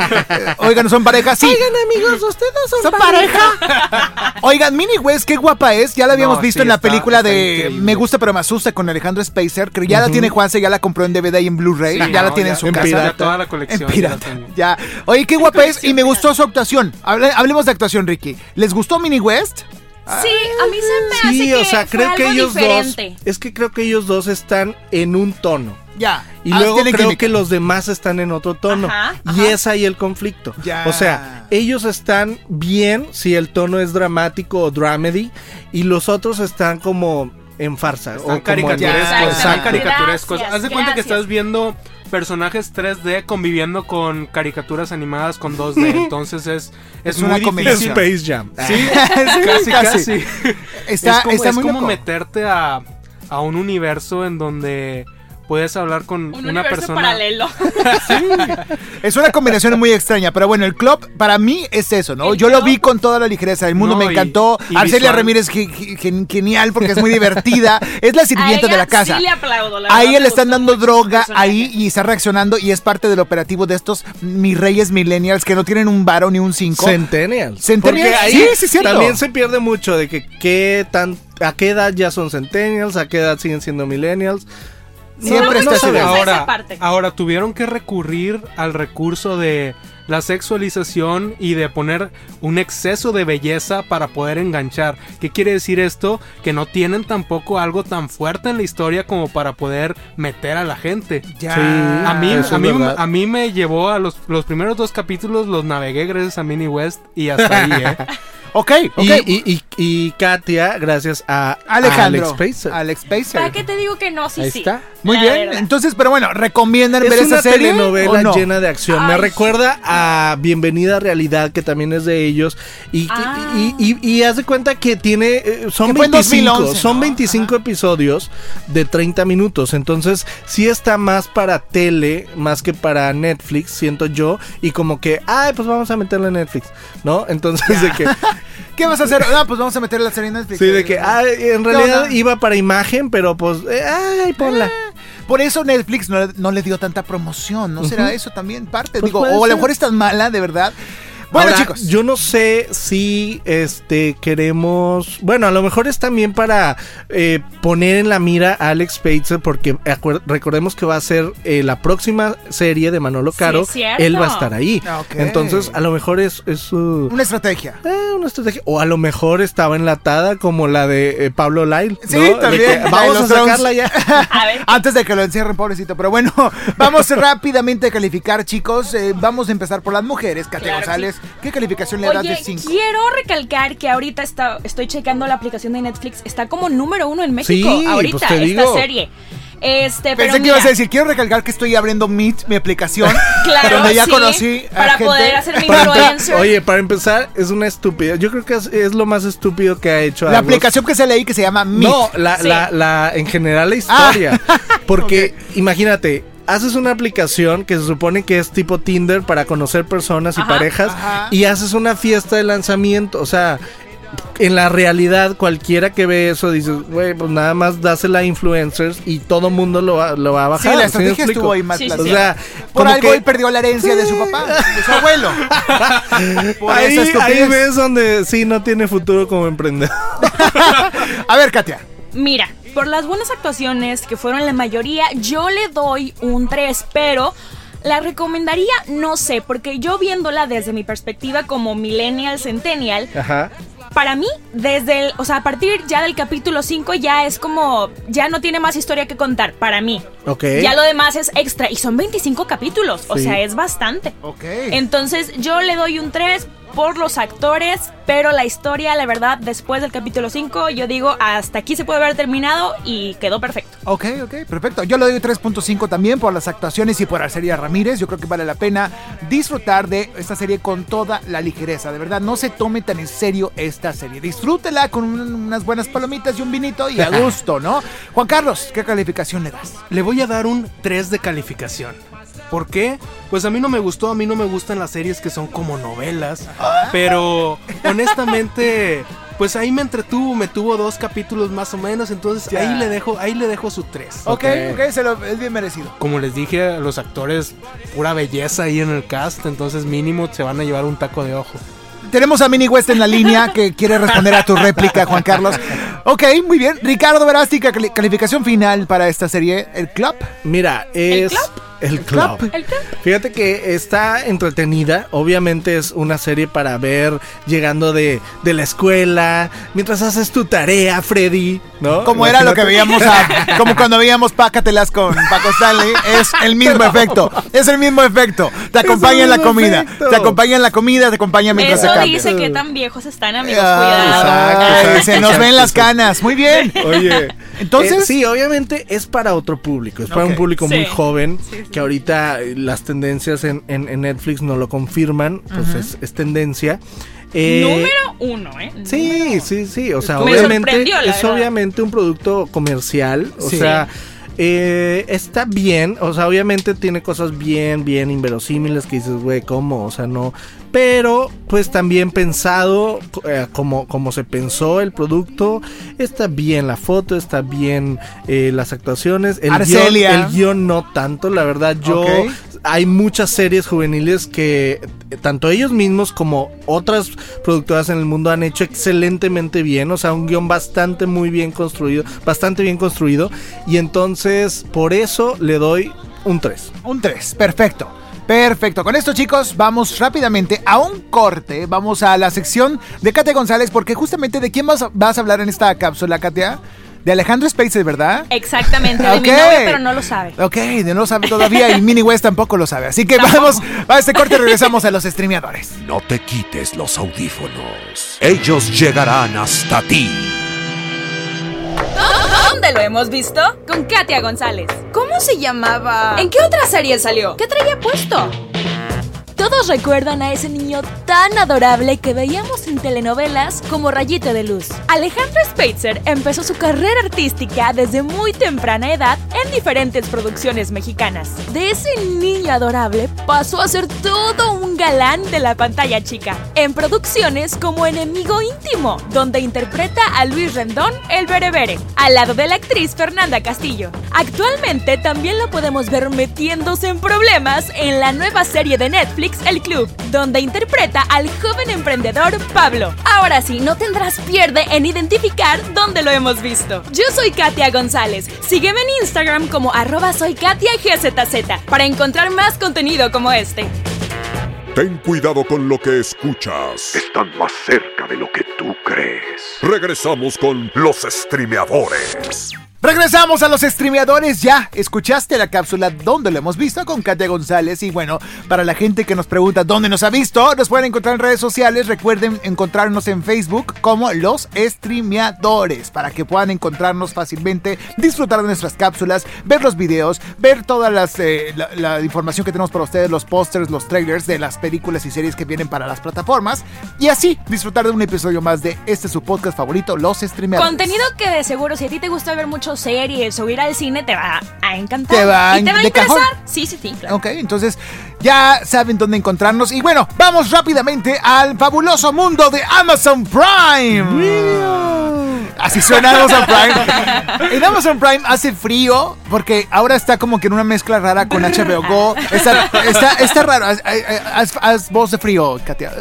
(laughs) Oigan, ¿son pareja? Sí. amigos, ustedes son, ¿Son pareja? Oigan, Mini West, qué guapa es. Ya la habíamos No, visto sí, en la está- película está de increíble. Me gusta pero me asusta con Alejandro Spacer, que ya la tiene Juanse, ya la compró en DVD y en Blu-ray, Sí, ya la tiene en su en casa. pirata. Ya toda la En colección. ya la pirata, ya. Oye, qué guapa es y me gustó su actuación. Hable- hablemos de actuación, Ricky. ¿Les gustó Mini West? Sí, a mí se me hace Sí, que o sea, fue creo que algo ellos diferente. dos, es que creo que ellos dos están en un tono. Ya. Y Ah, luego creo química. que los demás están en otro tono. Ajá, Y ajá. es ahí el conflicto. Ya. O sea, ellos están bien si el tono es dramático o dramedy. Y los otros están como en farsa. Están o caricaturescos, están caricaturescos. Haz de cuenta que estás viendo personajes 3D conviviendo con caricaturas animadas con 2D. (laughs) Entonces es, es, Es una muy combinación. difícil. Space Jam. Sí, (laughs) Sí, casi, casi. casi. Está, es como, está es muy como loco. meterte a, a un universo en donde puedes hablar con Un una persona. paralelo. (laughs) Es una combinación muy extraña, pero bueno, el club para mí es eso, ¿no? El Yo lo vi con toda la ligereza del mundo, No, me encantó. y Arcelia visual. Ramírez, ge- ge- gen- genial porque es muy divertida. (laughs) es la sirvienta de la casa. Sí le aplaudo, la A ella le están dando droga ahí y está reaccionando y es parte del operativo de estos mis reyes millennials que no tienen un varo ni un cinco. Centennials. Centennials, ahí sí, sí, cierto. también se pierde mucho de que qué tan a qué edad ya son centennials, a qué edad siguen siendo millennials. Siempre no, está no, esa Ahora, parte. ahora tuvieron que recurrir al recurso de la sexualización y de poner un exceso de belleza para poder enganchar. ¿Qué quiere decir esto? Que no tienen tampoco algo tan fuerte en la historia como para poder meter a la gente. Ya. Sí. A mí, a, mí, a mí me llevó a los, los primeros dos capítulos, los navegué gracias a Minnie West y hasta ahí, ¿eh? Ok, (laughs) ok. Y, y, y, y Katia, gracias a Alejandro. Alex Pacer. Alex Pacer. ¿Para qué te digo que no? Sí, Ahí sí. está. Muy La bien. verdad. Entonces, pero bueno, ¿recomiendan ver Es esa una serie? telenovela o no? llena de acción. Me recuerda a Bienvenida a Realidad, que también es de ellos. Y, Ah. y, y, y- y haz de cuenta que tiene. eh, son Que fue en 25, 2011, son ¿no? 25 episodios de 30 minutos. Entonces, sí está más para tele, más que para Netflix, siento yo. Y como que, ay, pues vamos a meterle en Netflix, ¿no? Entonces, de que. (laughs) ¿Qué vas a hacer? Ah, pues vamos a meter la serie en Netflix. Sí, de que, ay, en realidad iba para imagen, pero pues, eh, ay, ponla. Por eso Netflix no, no le dio tanta promoción, ¿no será eso también parte? Pues Digo, o a lo mejor es tan mala, de verdad. Bueno, Ahora, chicos. Yo no sé si este queremos. Bueno, a lo mejor es también para eh, poner en la mira a Alex Pacer, porque recordemos que va a ser eh, la próxima serie de Manolo Caro. él va a estar ahí. Ah. Entonces, a lo mejor es, Una estrategia. eh, una estrategia. O a lo mejor estaba enlatada como la de eh, Pablo Lyle. Sí, también, que vamos a sacarla ya. (laughs) A ver. Antes de que lo encierren, pobrecito. Pero bueno, (laughs) vamos rápidamente a calificar, chicos. Eh, vamos a empezar por las mujeres. Claro que González, ¿qué calificación le das de 5? quiero recalcar que ahorita está, estoy checando la aplicación de Netflix, está como número uno en México Sí, ahorita pues te esta digo. serie. Este, Pensé pero que ibas a decir, quiero recalcar que estoy abriendo Meet, mi aplicación, (laughs) Claro, donde ya sí, conocí a para gente. poder hacer mi influencer. Oye, para empezar, es una estupidez. Yo creo que es, es lo más estúpido que ha hecho La Agos. aplicación que sale ahí que se llama Meet. No, la, Sí. la, la, en general la historia. Ah. (laughs) Porque, imagínate, haces una aplicación que se supone que es tipo Tinder para conocer personas y Ajá. parejas Ajá. y haces una fiesta de lanzamiento. O sea, en la realidad, cualquiera que ve eso dice, güey, pues nada más dásela a influencers y todo mundo lo va, lo va a bajar. la ¿sí me estrategia estuvo ahí más Sí. O sea, Por algo que- él perdió la herencia de su papá, de su (laughs) abuelo. Por ahí ves donde sí no tiene futuro como emprendedor. (laughs) A ver, Katia. Mira, por las buenas actuaciones, que fueron la mayoría, yo le doy un 3, pero la recomendaría, no sé, porque yo viéndola desde mi perspectiva como millennial, centennial, Ajá. para mí, desde el, o sea, a partir ya del capítulo 5 ya es como, ya no tiene más historia que contar, para mí. Ok. Ya lo demás es extra, y son 25 capítulos, o sea, es bastante. Ok. Entonces yo le doy un 3 por los actores, pero la historia, la verdad, después del capítulo 5, yo digo, hasta aquí se puede haber terminado y quedó perfecto. Ok, ok, perfecto. Yo le doy 3.5 también por las actuaciones y por la serie Ramírez. Yo creo que vale la pena disfrutar de esta serie con toda la ligereza. De verdad, no se tome tan en serio esta serie. Disfrútela con un- unas buenas palomitas y un vinito y a (laughs) gusto, ¿no? Juan Carlos, ¿qué calificación le das? Le voy a dar un 3 de calificación. ¿Por qué? Pues a mí no me gustó, a mí no me gustan las series que son como novelas. Pero honestamente, pues ahí me entretuvo, me tuvo dos capítulos más o menos, entonces Ya. ahí le dejo, ahí le dejo su 3. Ok, ok, se lo, es bien merecido. Como les dije, los actores, pura belleza ahí en el cast, entonces mínimo se van a llevar un taco de ojo. Tenemos a Mini West en la línea que quiere responder a tu réplica, Juan Carlos. Ok, muy bien. Ricardo Verástica, cali- calificación final para esta serie, El Club. Mira, es. El club. El club. Fíjate que está entretenida. Obviamente es una serie para ver llegando de, de la escuela. Mientras haces tu tarea, Freddy. ¿No? Como era lo que veíamos a, (laughs) como cuando veíamos Pácatelas con Paco Stanley, es el mismo efecto, es el mismo efecto. Te acompaña en la comida, efecto. te acompaña en la comida, te acompaña mientras se Eso cambia. dice que tan viejos están, amigos, Ah, cuidado. exacto, exacto, se nos ven las exacto. Muy bien. (laughs) Oye, Entonces- eh, sí, obviamente es para otro público, es para un público Sí. muy joven, que ahorita eh, las tendencias en, en- en Netflix no lo confirman, pues es, es tendencia. Eh, Número uno, ¿eh? Sí, sí, sí. O sea, Me obviamente es verdad. obviamente un producto comercial. O Sí. sea, eh, está bien. O sea, obviamente tiene cosas bien, bien inverosímiles que dices, güey, ¿cómo? O sea, no. Pero, pues también pensado eh, como, como se pensó el producto. Está bien la foto, está bien eh, las actuaciones. El Arcelia. guion, el guion no tanto, la verdad. Yo hay muchas series juveniles que eh, tanto ellos mismos como otras productoras en el mundo han hecho excelentemente bien, o sea, un guion bastante muy bien construido, bastante bien construido, y entonces por eso le doy un 3. Un 3, perfecto. Perfecto, con esto chicos vamos rápidamente a un corte, vamos a la sección de Katia González porque justamente de quién vas a, vas a hablar en esta cápsula, Katia? De Alejandro Spaces, ¿verdad? Exactamente, de Ok. mi novio, pero no lo sabe. Ok, de no lo sabe todavía y Mini West tampoco lo sabe. Así que vamos a este corte y regresamos a los streameadores. No te quites los audífonos. Ellos llegarán hasta ti. ¿Dónde lo hemos visto? Con Katia González. ¿Cómo se llamaba? ¿En qué otra serie salió? ¿Qué traía puesto? Todos recuerdan a ese niño tan adorable que veíamos en telenovelas como Rayito de Luz. Alejandro Spitzer empezó su carrera artística desde muy temprana edad en diferentes producciones mexicanas. De ese niño adorable pasó a ser todo un galán de la pantalla chica. En producciones como Enemigo Íntimo, donde interpreta a Luis Rendón, el berebere, al lado de la actriz Fernanda Castillo. Actualmente también lo podemos ver metiéndose en problemas en la nueva serie de Netflix El Club, donde interpreta al joven emprendedor Pablo. Ahora sí, no tendrás pierde en identificar dónde lo hemos visto. Yo soy Katia González. Sígueme en Instagram como arroba soy Katia GZZ para encontrar más contenido como este. Ten cuidado con lo que escuchas. Están más cerca de lo que tú crees. Regresamos con los streameadores. Regresamos a los streameadores ya. Escuchaste la cápsula donde lo hemos visto con Katia González. Y bueno, para la gente que nos pregunta dónde nos ha visto, nos pueden encontrar en redes sociales. Recuerden encontrarnos en Facebook como los streameadores para que puedan encontrarnos fácilmente, disfrutar de nuestras cápsulas, ver los videos, ver toda eh, la, la información que tenemos para ustedes, los pósters, los trailers de las películas y series que vienen para las plataformas. Y así disfrutar de un episodio más de este su podcast favorito, Los Streameadores. Contenido que de seguro, si a ti te gusta ver mucho series o ir al cine, te va a encantar. Te va a y te va a de interesar. cajón. Sí, sí, sí, claro. Ok, entonces ya saben dónde encontrarnos. Y bueno, vamos rápidamente al fabuloso mundo de Amazon Prime. Así suena Amazon Prime. (laughs) En Amazon Prime hace frío porque ahora está como que en una mezcla rara con HBO Go. Está, está, está raro. Haz, haz- haz voz de frío, Katia.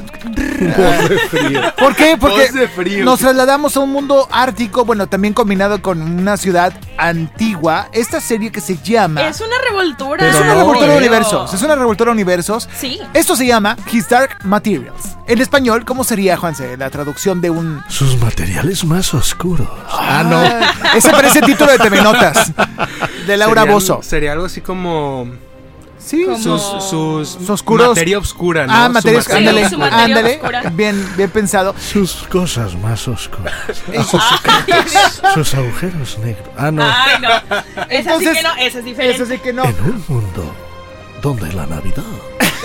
¿Por qué? Porque Voz de frío. nos trasladamos a un mundo ártico, bueno, también combinado con una ciudad antigua. Esta serie que se llama... Es una revoltura. Es una no, revoltura de eh. universos. Es una revoltura de universos. Sí. Esto se llama His Dark Materials. En español, ¿cómo sería, Juanse, la traducción de un. Sus materiales más oscuros. Ah, no. Ese parece título de TV Notas. De Laura Bozo. Sería algo así como Sí. Como- sus, sus, Sus oscuros- materia oscura, ¿no? Ah, materia Ándale, su materia ándale. oscura. Bien, bien pensado. Sus cosas más oscuras. (laughs) (laughs) Sus agujeros negros. Ah, no. Ay, no. Esa sí Entonces- que no, esa es diferente. Eso sí que no. En un mundo donde la Navidad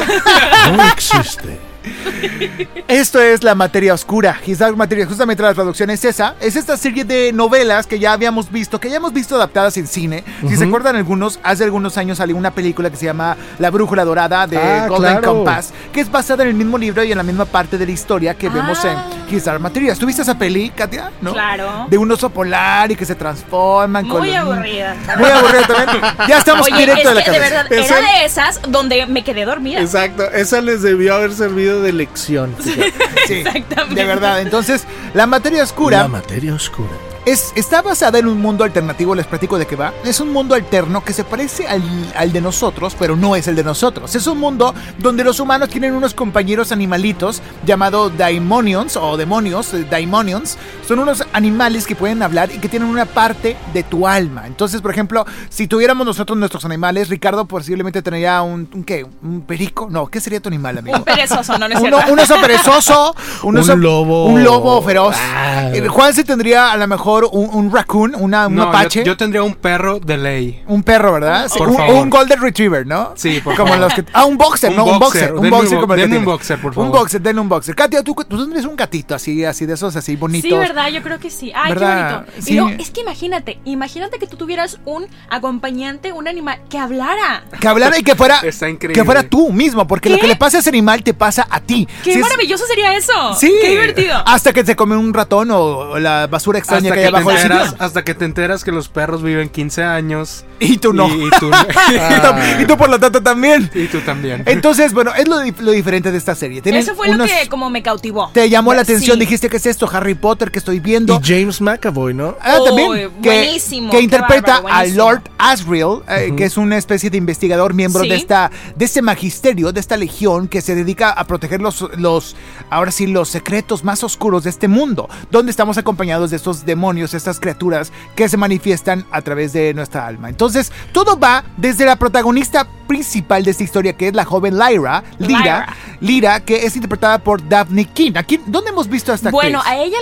(laughs) no existe. (laughs) Esto es la materia oscura. His Dark Materials, justamente la traducción es esa. Es esta serie de novelas que ya habíamos visto, que ya hemos visto adaptadas en cine. Si se acuerdan algunos, hace algunos años salió una película que se llama La Brújula Dorada de Ah, Golden claro. Compass, que es basada en el mismo libro y en la misma parte de la historia que vemos Ah. en His Dark Materials. ¿Tuviste esa peli, Katia? ¿No? Claro. De un oso polar y que se transforman con Muy los- aburrida. Muy aburrida también. Ya estamos Oye, directo es de la que de verdad, Esa- era de esas donde me quedé dormida. Exacto, esa les debió haber servido de lección. fíjate. Sí, Exactamente. de verdad. Entonces, la materia oscura La materia oscura. Es, está basada en un mundo alternativo, les platico de qué va. Es un mundo alterno que se parece al, al de nosotros, pero no es el de nosotros. Es un mundo donde los humanos tienen unos compañeros animalitos llamados daimonions o demonios, eh, daimonions. Son unos animales que pueden hablar y que tienen una parte de tu alma. Entonces, por ejemplo, si tuviéramos nosotros nuestros animales, Ricardo posiblemente tendría un, un ¿qué? ¿Un perico? No, ¿qué sería tu animal, amigo? Un perezoso, no, no es Un, un oso perezoso, un, (laughs) Un oso- lobo. un lobo feroz. Ah. Eh, Juan se tendría a lo mejor un, un raccoon, una, un No, yo- mapache, Yo, tendría un perro de ley. un perro, ¿verdad? Sí, Por un, favor. un golden retriever, ¿no? Sí, por como favor. los que ah, un boxer, Un no, un boxer, un boxer un como el que un boxer, por Un favor. boxer, denle un boxer. Katia, tú, tú tendrías un gatito así, así de esos así bonitos. Sí, verdad, yo creo que sí. Ay, ¿Verdad? qué bonito. Sí. Y es que imagínate, imagínate que tú tuvieras un acompañante, un animal que hablara. Que hablara y que fuera (laughs) Está increíble. que fuera tú mismo, porque lo que le pasa a ese animal te pasa a ti. Qué Si es- maravilloso sería eso. Sí. Qué divertido. Hasta que se come un ratón o, o la basura extraña Hasta que enteras, hasta que te enteras que los perros viven 15 años. Y tú no. Y, y tú, (laughs) tú- y tú por lo tanto también. y tú también. Entonces, bueno, es lo, lo diferente de esta serie. Tienen Eso fue unos- lo que como me cautivó. Te llamó la atención, Sí. dijiste que es esto, Harry Potter que estoy viendo. Y James McAvoy, ¿no? Ah, también. Que, buenísimo, que interpreta bárbaro, a. Lord Asriel, eh, que es una especie de investigador, miembro Sí. de esta, de este magisterio, de esta legión que se dedica a proteger los, los, ahora sí, los secretos más oscuros de este mundo, donde estamos acompañados de estos demonios, estas criaturas que se manifiestan a través de nuestra alma. Entonces, todo va desde la protagonista principal de esta historia, que es la joven Lyra, Lira, Lyra. Lira, que es interpretada por Daphne King. Aquí, ¿Dónde hemos visto a esta Bueno, actriz? a ella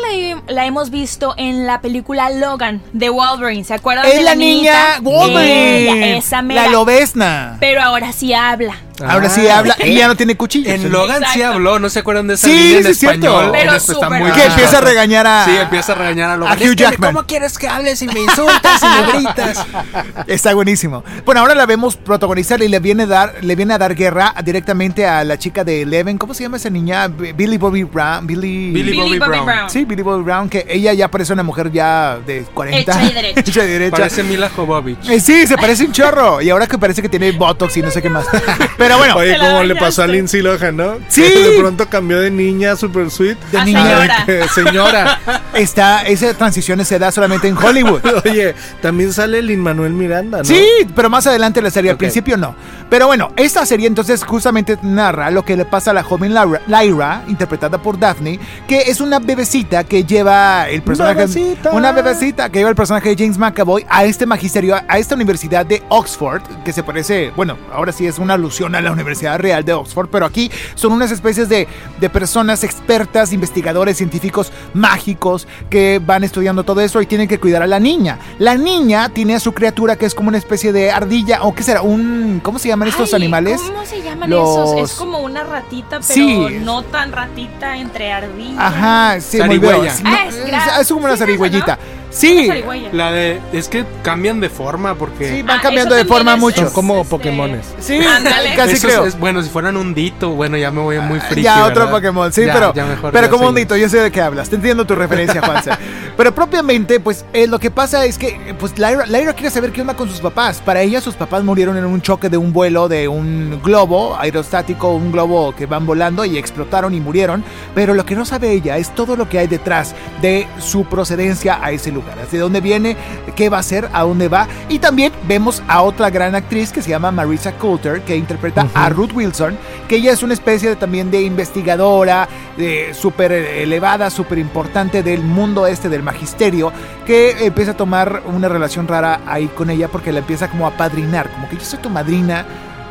la, la hemos visto en la película Logan de Wolverine. ¿Se acuerdan Es de la niña niñita? Wolverine. Ella, esa mera. la lobesna. Pero ahora sí habla. Ahora sí Ah. habla y ya no tiene cuchillos. En Logan sí habló, ¿no se acuerdan de esa Sí, línea en sí, es cierto. español? Pero En este está súper muy que Ah. empieza a regañar a. Sí, empieza a regañar a Logan. a Hugh Es que, Jackman. ¿Cómo quieres que hables y me insultas y me gritas? (laughs) Está buenísimo. Bueno, ahora la vemos protagonizar y le viene a dar, le viene a dar guerra directamente a la chica de Eleven. ¿Cómo se llama esa niña? Billy Bobby Brown. Billy. Billy Billy Bobby Bobby Brown. Brown. Sí, Billy Bobby Brown, que ella ya parece una mujer ya de 40. Hecha y derecha. (laughs) Hecha y derecha. Parece Mila Jovovich. Eh, sí, se parece un chorro. Y ahora que parece que tiene Botox y no sé qué más. (laughs) Pero bueno, Oye, como le pasó a. Lindsay Lohan, ¿no? Sí. Que de pronto cambió de niña super sweet. De A niña. señora. Que señora. (laughs) está, esa transición se da solamente en Hollywood. (laughs) Oye, también sale Lin Manuel Miranda, ¿no? Sí, pero más adelante la serie, al principio no. Pero bueno, esta serie entonces justamente narra lo que le pasa a la joven Lyra, Lyra, interpretada por Daphne, que es una bebecita que lleva el personaje. Bebecita. Una bebecita que lleva el personaje de James McAvoy a este magisterio, a esta universidad de Oxford, que se parece, bueno, ahora sí es una alusión a la Universidad Real de Oxford, pero aquí son unas especies de, de personas expertas, investigadores, científicos mágicos que van estudiando todo eso y tienen que cuidar a la niña. La niña tiene a su criatura que es como una especie de ardilla, o qué será, un, ¿cómo se llaman estos Ay, animales? ¿Cómo se llaman Los- esos? Es como una ratita, pero Sí. no tan ratita entre ardillas. Ajá, sí, muy Ah, es es, como una. Una Sí. La de. Es que cambian de forma porque. sí, van Ah, cambiando de forma mucho. Son como Este- Pokémones. Sí, (laughs) casi Eso creo. es, bueno, si fueran un dito, bueno, ya me voy muy friki. ya otro. Pokémon, sí, Ya, pero, ya mejor pero como un dito, yo sé de qué hablas, te entiendo tu referencia, (laughs) Juanse. pero propiamente, pues eh, lo que pasa es que, pues Lyra, Lyra quiere saber qué onda con sus papás. Para ella, sus papás murieron en un choque de un vuelo de un globo aerostático, un globo que van volando y explotaron y murieron. Pero lo que no sabe ella es todo lo que hay detrás de su procedencia a ese lugar, de dónde viene, qué va a hacer, a dónde va. Y también vemos a otra gran actriz que se llama Marisa Coulter, que interpreta a Ruth Wilson, que ella es una especie de- también de investigadora, de súper elevada, súper importante del mundo este del magisterio, que empieza a tomar una relación rara ahí con ella porque la empieza como a padrinar, como que yo soy tu madrina.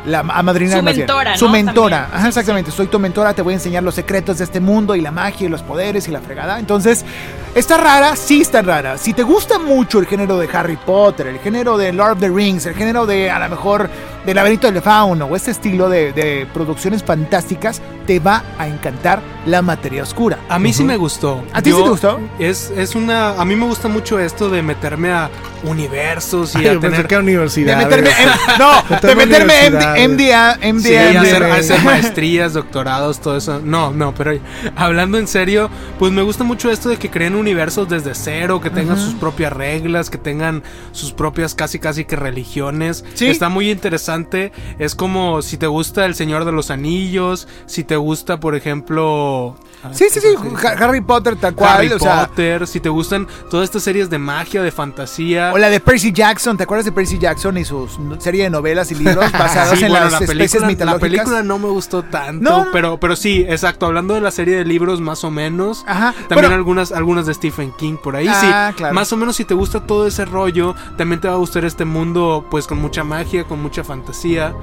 La, a madrinar Su mentora, Su ¿no? mentora. También. Ajá, exactamente. Soy tu mentora, te voy a enseñar los secretos de este mundo y la magia y los poderes y la fregada. Entonces, ¿está rara? Sí está rara. Si te gusta mucho el género de Harry Potter, el género de Lord of the Rings, el género de, a lo mejor, del laberinto del fauno o este estilo de, de producciones fantásticas, te va a encantar la materia oscura. A mí sí me gustó. ¿A ti sí te gustó? Es, es una. A mí me gusta mucho esto de meterme a universos y Ay, a tener. que a De universidades. meterme en, (laughs) no, de Meterme en meterme en universidades. MDA, MDA, Sí, hacer, MDA. a hacer maestrías, doctorados, todo eso. No, no, pero hablando en serio, pues me gusta mucho esto de que creen universos desde cero, que tengan sus propias reglas, que tengan sus propias casi casi que religiones. Sí. Está muy interesante. Es como si te gusta El Señor de los Anillos, si te gusta, por ejemplo... Sí, sí, sí, Ha- Harry Potter tal cual, Harry o sea, Potter, si te gustan todas estas series de magia, de fantasía. O la de Percy Jackson, ¿te acuerdas de Percy Jackson y su serie de novelas y libros (laughs) basados Sí, en bueno, las la especies película, la mitológicas? película no me gustó tanto, No. pero, pero sí, exacto, hablando de la serie de libros más o menos, Ajá, también bueno. algunas, algunas de Stephen King por ahí, Ah, sí, claro. más o menos si te gusta todo ese rollo, también te va a gustar este mundo pues con mucha magia, con mucha fantasía.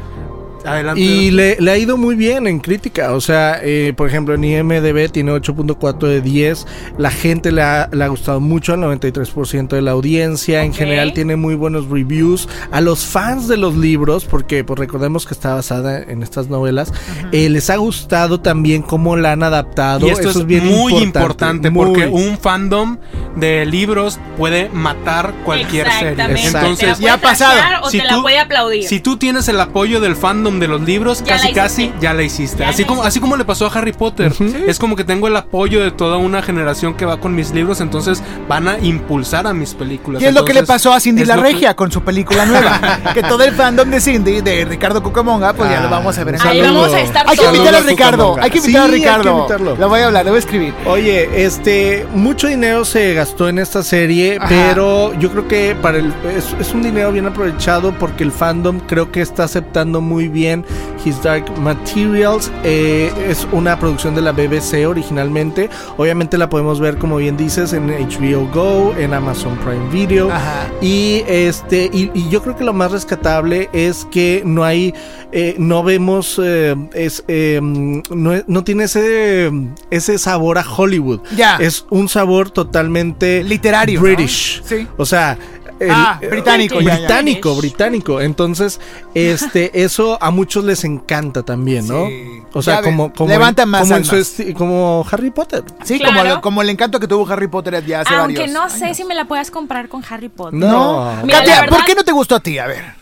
Adelante. Y le, le ha ido muy bien en crítica. O sea, eh, por ejemplo, en IMDB tiene 8.4 de 10. La gente le ha, le ha gustado mucho al 93% de la audiencia. En Ok. general tiene muy buenos reviews. A los fans de los libros, porque pues recordemos que está basada en estas novelas, eh, les ha gustado también cómo la han adaptado. Y esto Eso es, bien muy importante, muy. porque un fandom de libros puede matar cualquier serie. Entonces, la Ya ha pasado. O Si te la tú- puede aplaudir. Si tú tienes el apoyo del fandom fandom de los libros, Ya casi casi ya la hiciste. Ya así la como así como le pasó a Harry Potter. Es como que tengo el apoyo de toda una generación que va con mis libros, entonces van a impulsar a mis películas. ¿Qué es lo que le Entonces, pasó a Cindy la lo que- Regia con su película nueva? (laughs) que todo el fandom de Cindy, de Ricardo Cucamonga, pues ya Ah, lo vamos a ver en Ahí vamos a estar Hay que invitar a Ricardo, Cucamonga. hay que invitar Sí, a Ricardo. invitarlo. Lo voy a hablar, le voy a escribir. Oye, este, mucho dinero se gastó en esta serie, Ajá. pero yo creo que para el, es, es un dinero bien aprovechado porque el fandom creo que está aceptando muy bien His Dark Materials. Eh, es una producción de la BBC originalmente. Obviamente la podemos ver, como bien dices, en HBO Go, en Amazon Prime Video. Ajá. Y este, y, y yo creo que lo más rescatable es que no hay, eh, no vemos, eh, es, eh, no, no tiene ese, ese sabor a Hollywood. Ya. Es un sabor totalmente Literario, ¿no? British. Sí. O sea, el- Ah, eh, británico, ya, ya. británico, británico. Entonces, este, (laughs) eso a muchos les encanta también, ¿no? Sí. O sea, como, como, levanta en, más como, en su almas. esti- como Harry Potter. Sí, Claro. como, el encanto que tuvo Harry Potter ya hace Aunque varios no sé años. si me la puedas comprar con Harry Potter. No. Mira, Katia, verdad- ¿por qué no te gustó a ti? A ver.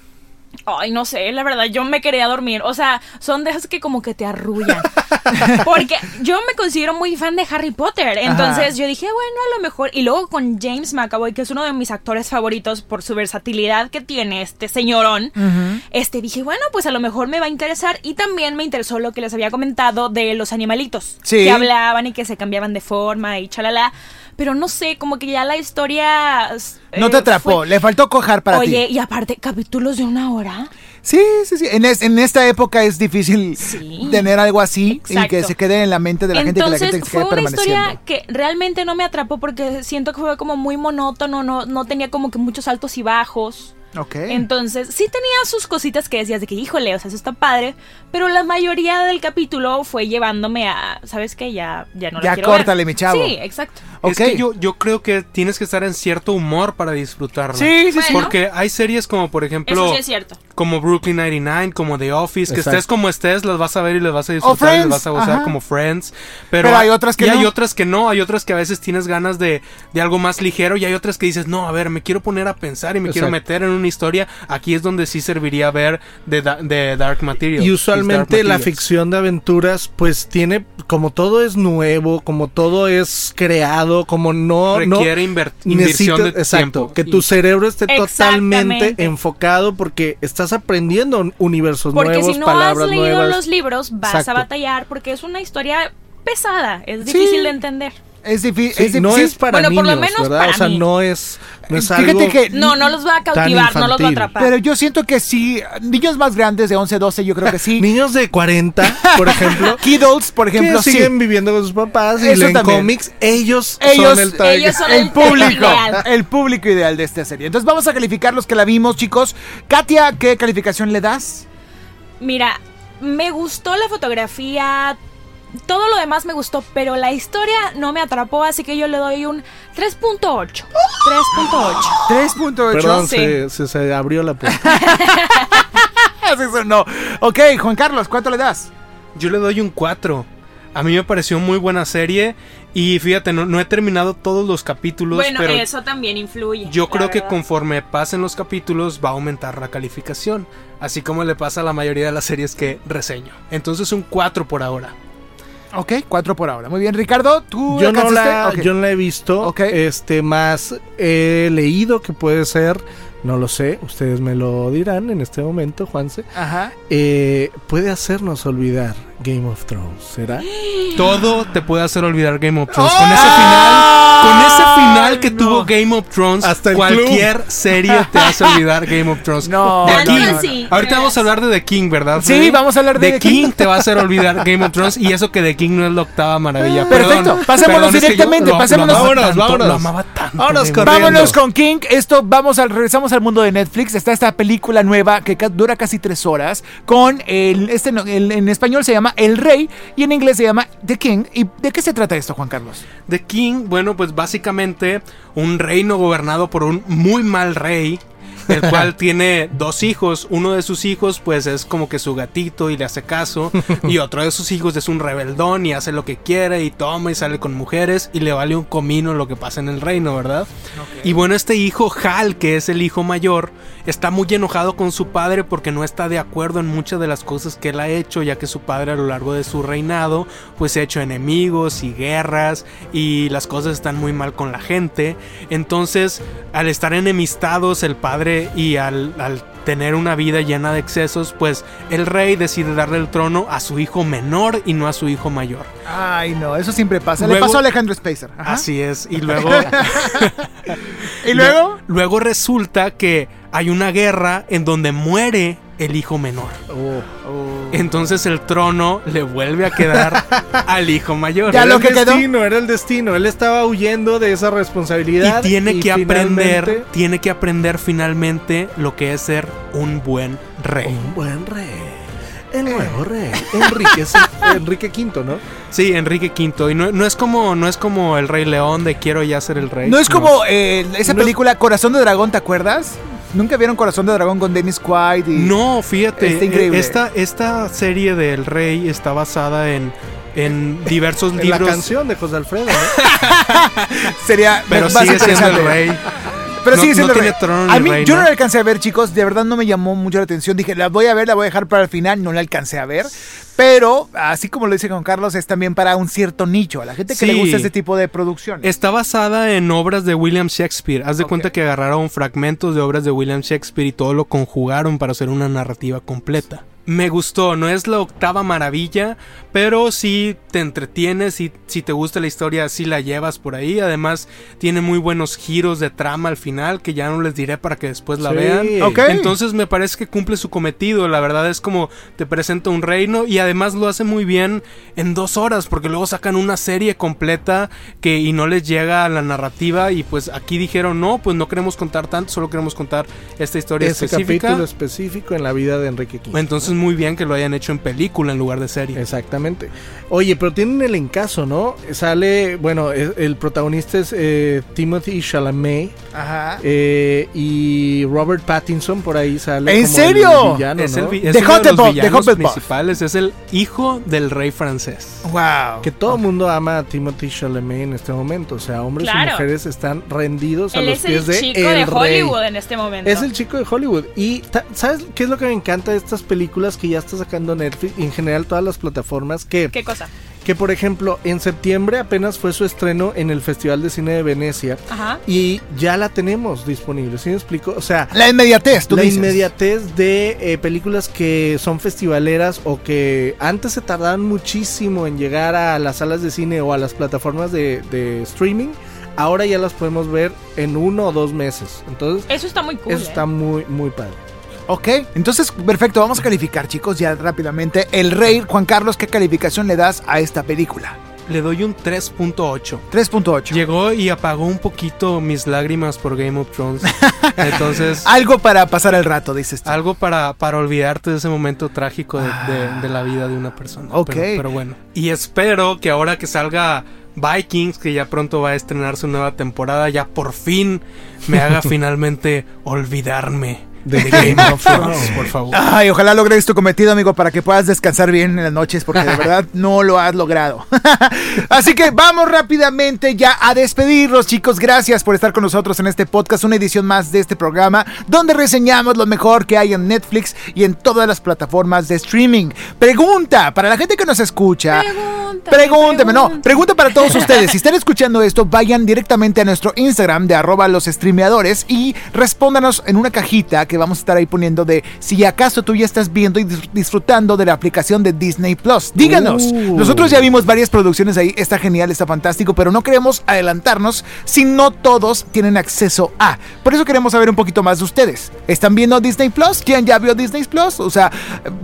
Ay, no sé, la verdad, yo me quería dormir. O sea, son de esas que como que te arrullan. (laughs) Porque yo me considero muy fan de Harry Potter. Entonces Ajá. yo dije, bueno, a lo mejor. Y luego con James McAvoy, que es uno de mis actores favoritos por su versatilidad que tiene este señorón. Este dije, bueno, pues a lo mejor me va a interesar. Y también me interesó lo que les había comentado de los animalitos. Sí. Que hablaban y que se cambiaban de forma y chalala. Pero no sé, como que ya la historia. No eh, te atrapó, fue- le faltó cojar para Oye, ti. y aparte, capítulos de una hora. Sí, sí, sí. En, es- en esta época es difícil Sí. tener algo así y Exacto. que se quede en la mente de la gente y que la Entonces gente se fue quede una permaneciendo. historia que realmente no me atrapó porque siento que fue como muy monótono, no, no tenía como que muchos altos y bajos. Ok. Entonces sí tenía sus cositas que decías de que híjole, o sea, eso está padre, pero la mayoría del capítulo fue llevándome a, ¿sabes qué? Ya, ya no la Ya quiero ver. córtale, mi chavo. Sí, exacto. Ok. Es que yo, yo creo que tienes que estar en cierto humor para disfrutarla. Sí, sí, sí. Porque hay series como, por ejemplo, Eso sí es cierto. como Brooklyn 99, como The Office, que Exacto. estés como estés, las vas a ver y las vas a disfrutar y Friends, las vas a gozar ajá. como Friends. Pero, Pero hay otras que y hay no. otras que no, hay otras que a veces tienes ganas de, de algo más ligero y hay otras que dices, no, a ver, me quiero poner a pensar y me quiero meter en una historia. Aquí es donde sí serviría ver de, Da- de Dark Material. Y usualmente la Materials. ficción de aventuras, pues tiene, como todo es nuevo, como todo es creado, como no... Requiere no inver- inversión necesita- de exacto, tiempo. que tu cerebro esté totalmente enfocado porque estás aprendiendo universos Porque nuevos, si no palabras has leído nuevas. los libros, vas Exacto. a batallar porque es una historia pesada, es Sí. difícil de entender. Es difí- Sí, es difícil. no es para Bueno, por lo menos ¿verdad? para o sea, mí. no es, no es Fíjate algo... que- No, no los va a cautivar, no los va a atrapar. Pero yo siento que sí, niños más grandes de 11, 12, yo creo que sí. (laughs) Niños de 40, por (laughs) ejemplo, Kiddos, por ejemplo, que sí. siguen viviendo con sus papás y Eso leen también. cómics, ellos, Ellos- son el target. ellos son el el público, ideal. el público ideal de esta serie. Entonces vamos a calificar los que la vimos, chicos. Katia, ¿qué calificación le das? Mira, me gustó la fotografía, todo lo demás me gustó, pero la historia no me atrapó, así que yo le doy un 3.8. 3.8. 3.8. Perdón, Sí. se, se- se abrió la puerta. (laughs) Así sonó. Ok, Juan Carlos, ¿cuánto le das? Yo le doy un 4. A mí me pareció muy buena serie. Y fíjate, no, no he terminado todos los capítulos. Bueno, pero eso también influye. yo creo que conforme pasen los capítulos va a aumentar la calificación. Así como le pasa a la mayoría de las series que reseño. Entonces un 4 por ahora. Ok, 4 por ahora. Muy bien, Ricardo, ¿tú Yo no, alcanzaste? la, yo no la he visto. Ok. Este, más he leído que puede ser. No lo sé. Ustedes me lo dirán en este momento, Juanse. Ajá. Eh, puede hacernos olvidar Game of Thrones, ¿será? (gasps) Todo te puede hacer olvidar Game of Thrones. ¡Oh! Con ese final, con ese final que no. tuvo Game of Thrones, Hasta el cualquier serie te (laughs) hace olvidar Game of Thrones. No, The King. así, Ahorita vamos a hablar de The King, ¿verdad? Sí, Freddy? vamos a hablar de The The King. King. te va a hacer olvidar Game of Thrones y eso que The King no es la octava maravilla. Perfecto, Perdón, pasémonos perdón, es que yo directamente, lo- pasémonos. Vámonos, tanto, vámonos. Lo amaba tanto. Vámonos. Vámonos con King. Esto, vamos al, regresamos al mundo de Netflix. Está esta película nueva que dura casi tres horas. Con el, este, el- en español se llama El Rey y en inglés se llama The King. ¿Y de qué se trata esto, Juan Carlos? The King, bueno, pues básicamente un reino gobernado por un muy mal rey el cual tiene dos hijos. Uno de sus hijos, pues es como que su gatito y le hace caso. Y otro de sus hijos es un rebeldón y hace lo que quiere y toma y sale con mujeres y le vale un comino lo que pasa en el reino, ¿verdad? Y bueno, este hijo Hal, que es el hijo mayor, está muy enojado con su padre porque no está de acuerdo en muchas de las cosas que él ha hecho, ya que su padre a lo largo de su reinado, pues se ha hecho enemigos y guerras y las cosas están muy mal con la gente. Entonces, al estar enemistados el padre y al, al tener una vida llena de excesos, pues el rey decide darle el trono a su hijo menor y no a su hijo mayor. Ay, no, eso siempre pasa. Le Luego- pasó a Alejandro Spacer. Ajá. Así es. Y (laughs) luego... (laughs) ¿Y luego? Luego resulta que hay una guerra en donde muere el hijo menor. Oh. Entonces el trono le vuelve a quedar (laughs) al hijo mayor. Ya Era lo el que quedó. destino, era el destino. Él estaba huyendo de esa Y responsabilidad. tiene que aprender, tiene que aprender finalmente lo que es ser un buen rey. Un buen rey. El nuevo rey. Enrique, (laughs) Enrique V, ¿no? Sí, Enrique V. Y no, no es como, no es como el Rey León de quiero ya ser el rey. No es como eh, esa No es- película Corazón de Dragón, ¿te acuerdas? ¿Nunca vieron Corazón de Dragón con Dennis Quaid? Y... No, fíjate, Está increíble. Esta, esta serie del rey está basada en, en diversos En la libros. canción de José Alfredo, ¿no? (laughs) Sería Pero sigue siendo el rey. Pero No- sigue no siendo tiene trono ni A mí, reina. yo no la alcancé a ver, chicos. De verdad no me llamó mucho la atención. Dije, la voy a ver, la voy a dejar para el final. No la alcancé a ver. Pero, así como lo dice Juan Carlos, es también para un cierto nicho. A la gente que le gusta este tipo de producciones. Está basada en obras de William Shakespeare. Haz de cuenta que agarraron fragmentos de obras de William Shakespeare y todo lo conjugaron para hacer una narrativa completa. Me gustó, no es la octava maravilla, pero sí te entretienes, si, si te gusta la historia, sí la llevas por ahí. Además, tiene muy buenos giros de trama al final, que ya no les diré para que después la Sí. vean. Entonces me parece que cumple su cometido. La verdad es como te presenta un reino y además lo hace muy bien en dos horas, porque luego sacan una serie completa que y no les llega a la narrativa y pues aquí dijeron no, pues no queremos contar tanto, solo queremos contar esta historia Ese específica. capítulo específico en la vida de Enrique V. Entonces muy bien que lo hayan hecho en película en lugar de serie. Exactamente. Oye, pero tienen el encaso, ¿no? Sale, bueno, es- el protagonista es eh, Timothy Chalamet Ajá. eh, y Robert Pattinson por ahí sale. ¿En como serio? el villano, es ¿no? el, vi- es De uno de los villanos principales, es el hijo del rey francés. Wow. Que todo el mundo ama a Timothy Chalamet en este momento. O sea, hombres Claro. y mujeres están rendidos a Él los es pies el de chico el de rey. Hollywood en este momento. Es el chico de Hollywood. Y ¿sabes qué es lo que me encanta de estas películas que ya está sacando Netflix y en general todas las plataformas? Que, ¿Qué cosa? que por ejemplo, en septiembre apenas fue su estreno en el Festival de Cine de Venecia. Ajá. Y ya la tenemos disponible, ¿sí me explico? O sea, La inmediatez, tú la dices. inmediatez de eh, películas que son festivaleras o que antes se tardaban muchísimo en llegar a las salas de cine o a las plataformas de, de streaming, ahora ya las podemos ver en uno o dos meses. Entonces, Eso está muy cool. eso ¿eh? está muy, muy padre. Ok, entonces perfecto, vamos a calificar chicos ya rápidamente. El Rey, Juan Carlos, ¿qué calificación le das a esta película? Le doy un 3.8. 3.8. Llegó y apagó un poquito mis lágrimas por Game of Thrones. (laughs) Entonces, Algo para pasar el rato, dices tú. algo para, para olvidarte de ese momento trágico de, de- de la vida de una persona. Ok. Pero, pero bueno. Y espero que ahora que salga Vikings, que ya pronto va a estrenar su nueva temporada, ya por fin me haga (laughs) finalmente olvidarme de Game of Thrones, por favor. Ay, ojalá logres tu cometido, amigo, para que puedas descansar bien en las noches, porque de (laughs) verdad no lo has logrado. (laughs) Así que vamos rápidamente ya a despedirnos, chicos. Gracias por estar con nosotros en este podcast, una edición más de este programa, donde reseñamos lo mejor que hay en Netflix y en todas las plataformas de streaming. Pregunta para la gente que nos escucha. Pregúntame, Pregúnteme, no, pregunta para todos (laughs) ustedes. Si están escuchando esto, vayan directamente a nuestro Instagram de arroba los streameadores y respóndanos en una cajita que vamos a estar ahí poniendo de si acaso tú ya estás viendo y dis- disfrutando de la aplicación de Disney Plus. Díganos. Uh. Nosotros ya vimos varias producciones ahí, está genial, está fantástico, pero no queremos adelantarnos si no todos tienen acceso a. Por eso queremos saber un poquito más de ustedes. ¿Están viendo Disney Plus? ¿Quién ya vio Disney Plus? O sea,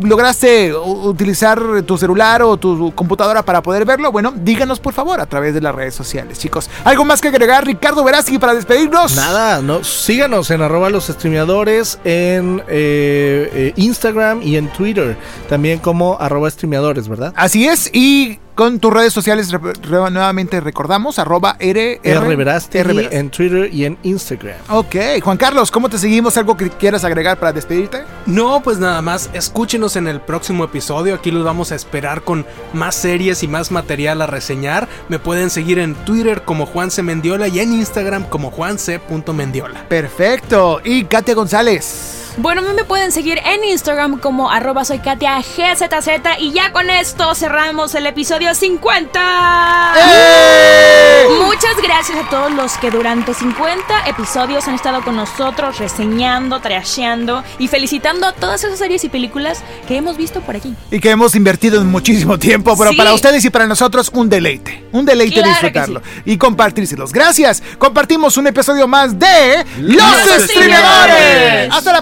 ¿lograste utilizar tu celular o tu computadora para poder verlo? Bueno, díganos por favor a través de las redes sociales, chicos. ¿Algo más que agregar, Ricardo Verástegui, para despedirnos? Nada, no, síganos en arroba los streameadores en eh, eh, Instagram y en Twitter. También como arroba streameadores, ¿verdad? Así es, y Con tus redes sociales re- re- nuevamente recordamos, arroba R, R Verástegui R Verástegui. en Twitter y en Instagram. Ok, Juan Carlos, ¿cómo te seguimos? ¿Algo que quieras agregar para despedirte? No, pues nada más, escúchenos en el próximo episodio. Aquí los vamos a esperar con más series y más material a reseñar. Me pueden seguir en Twitter como Juan C. Mendiola y en Instagram como juanc.mendiola. Perfecto. Y Katia González. Bueno, me pueden seguir en Instagram como arroba soy Katia GZZ y ya con esto cerramos el episodio 50. ¡Eh! Muchas gracias a todos los que durante 50 episodios han estado con nosotros reseñando, trasheando y felicitando a todas esas series y películas que hemos visto por aquí. Y que hemos invertido en muchísimo tiempo, pero Sí. para ustedes y para nosotros un deleite. Un deleite Claro disfrutarlo y compartírselos. Gracias. Compartimos un episodio más de Los, Los Streamadores. Hasta la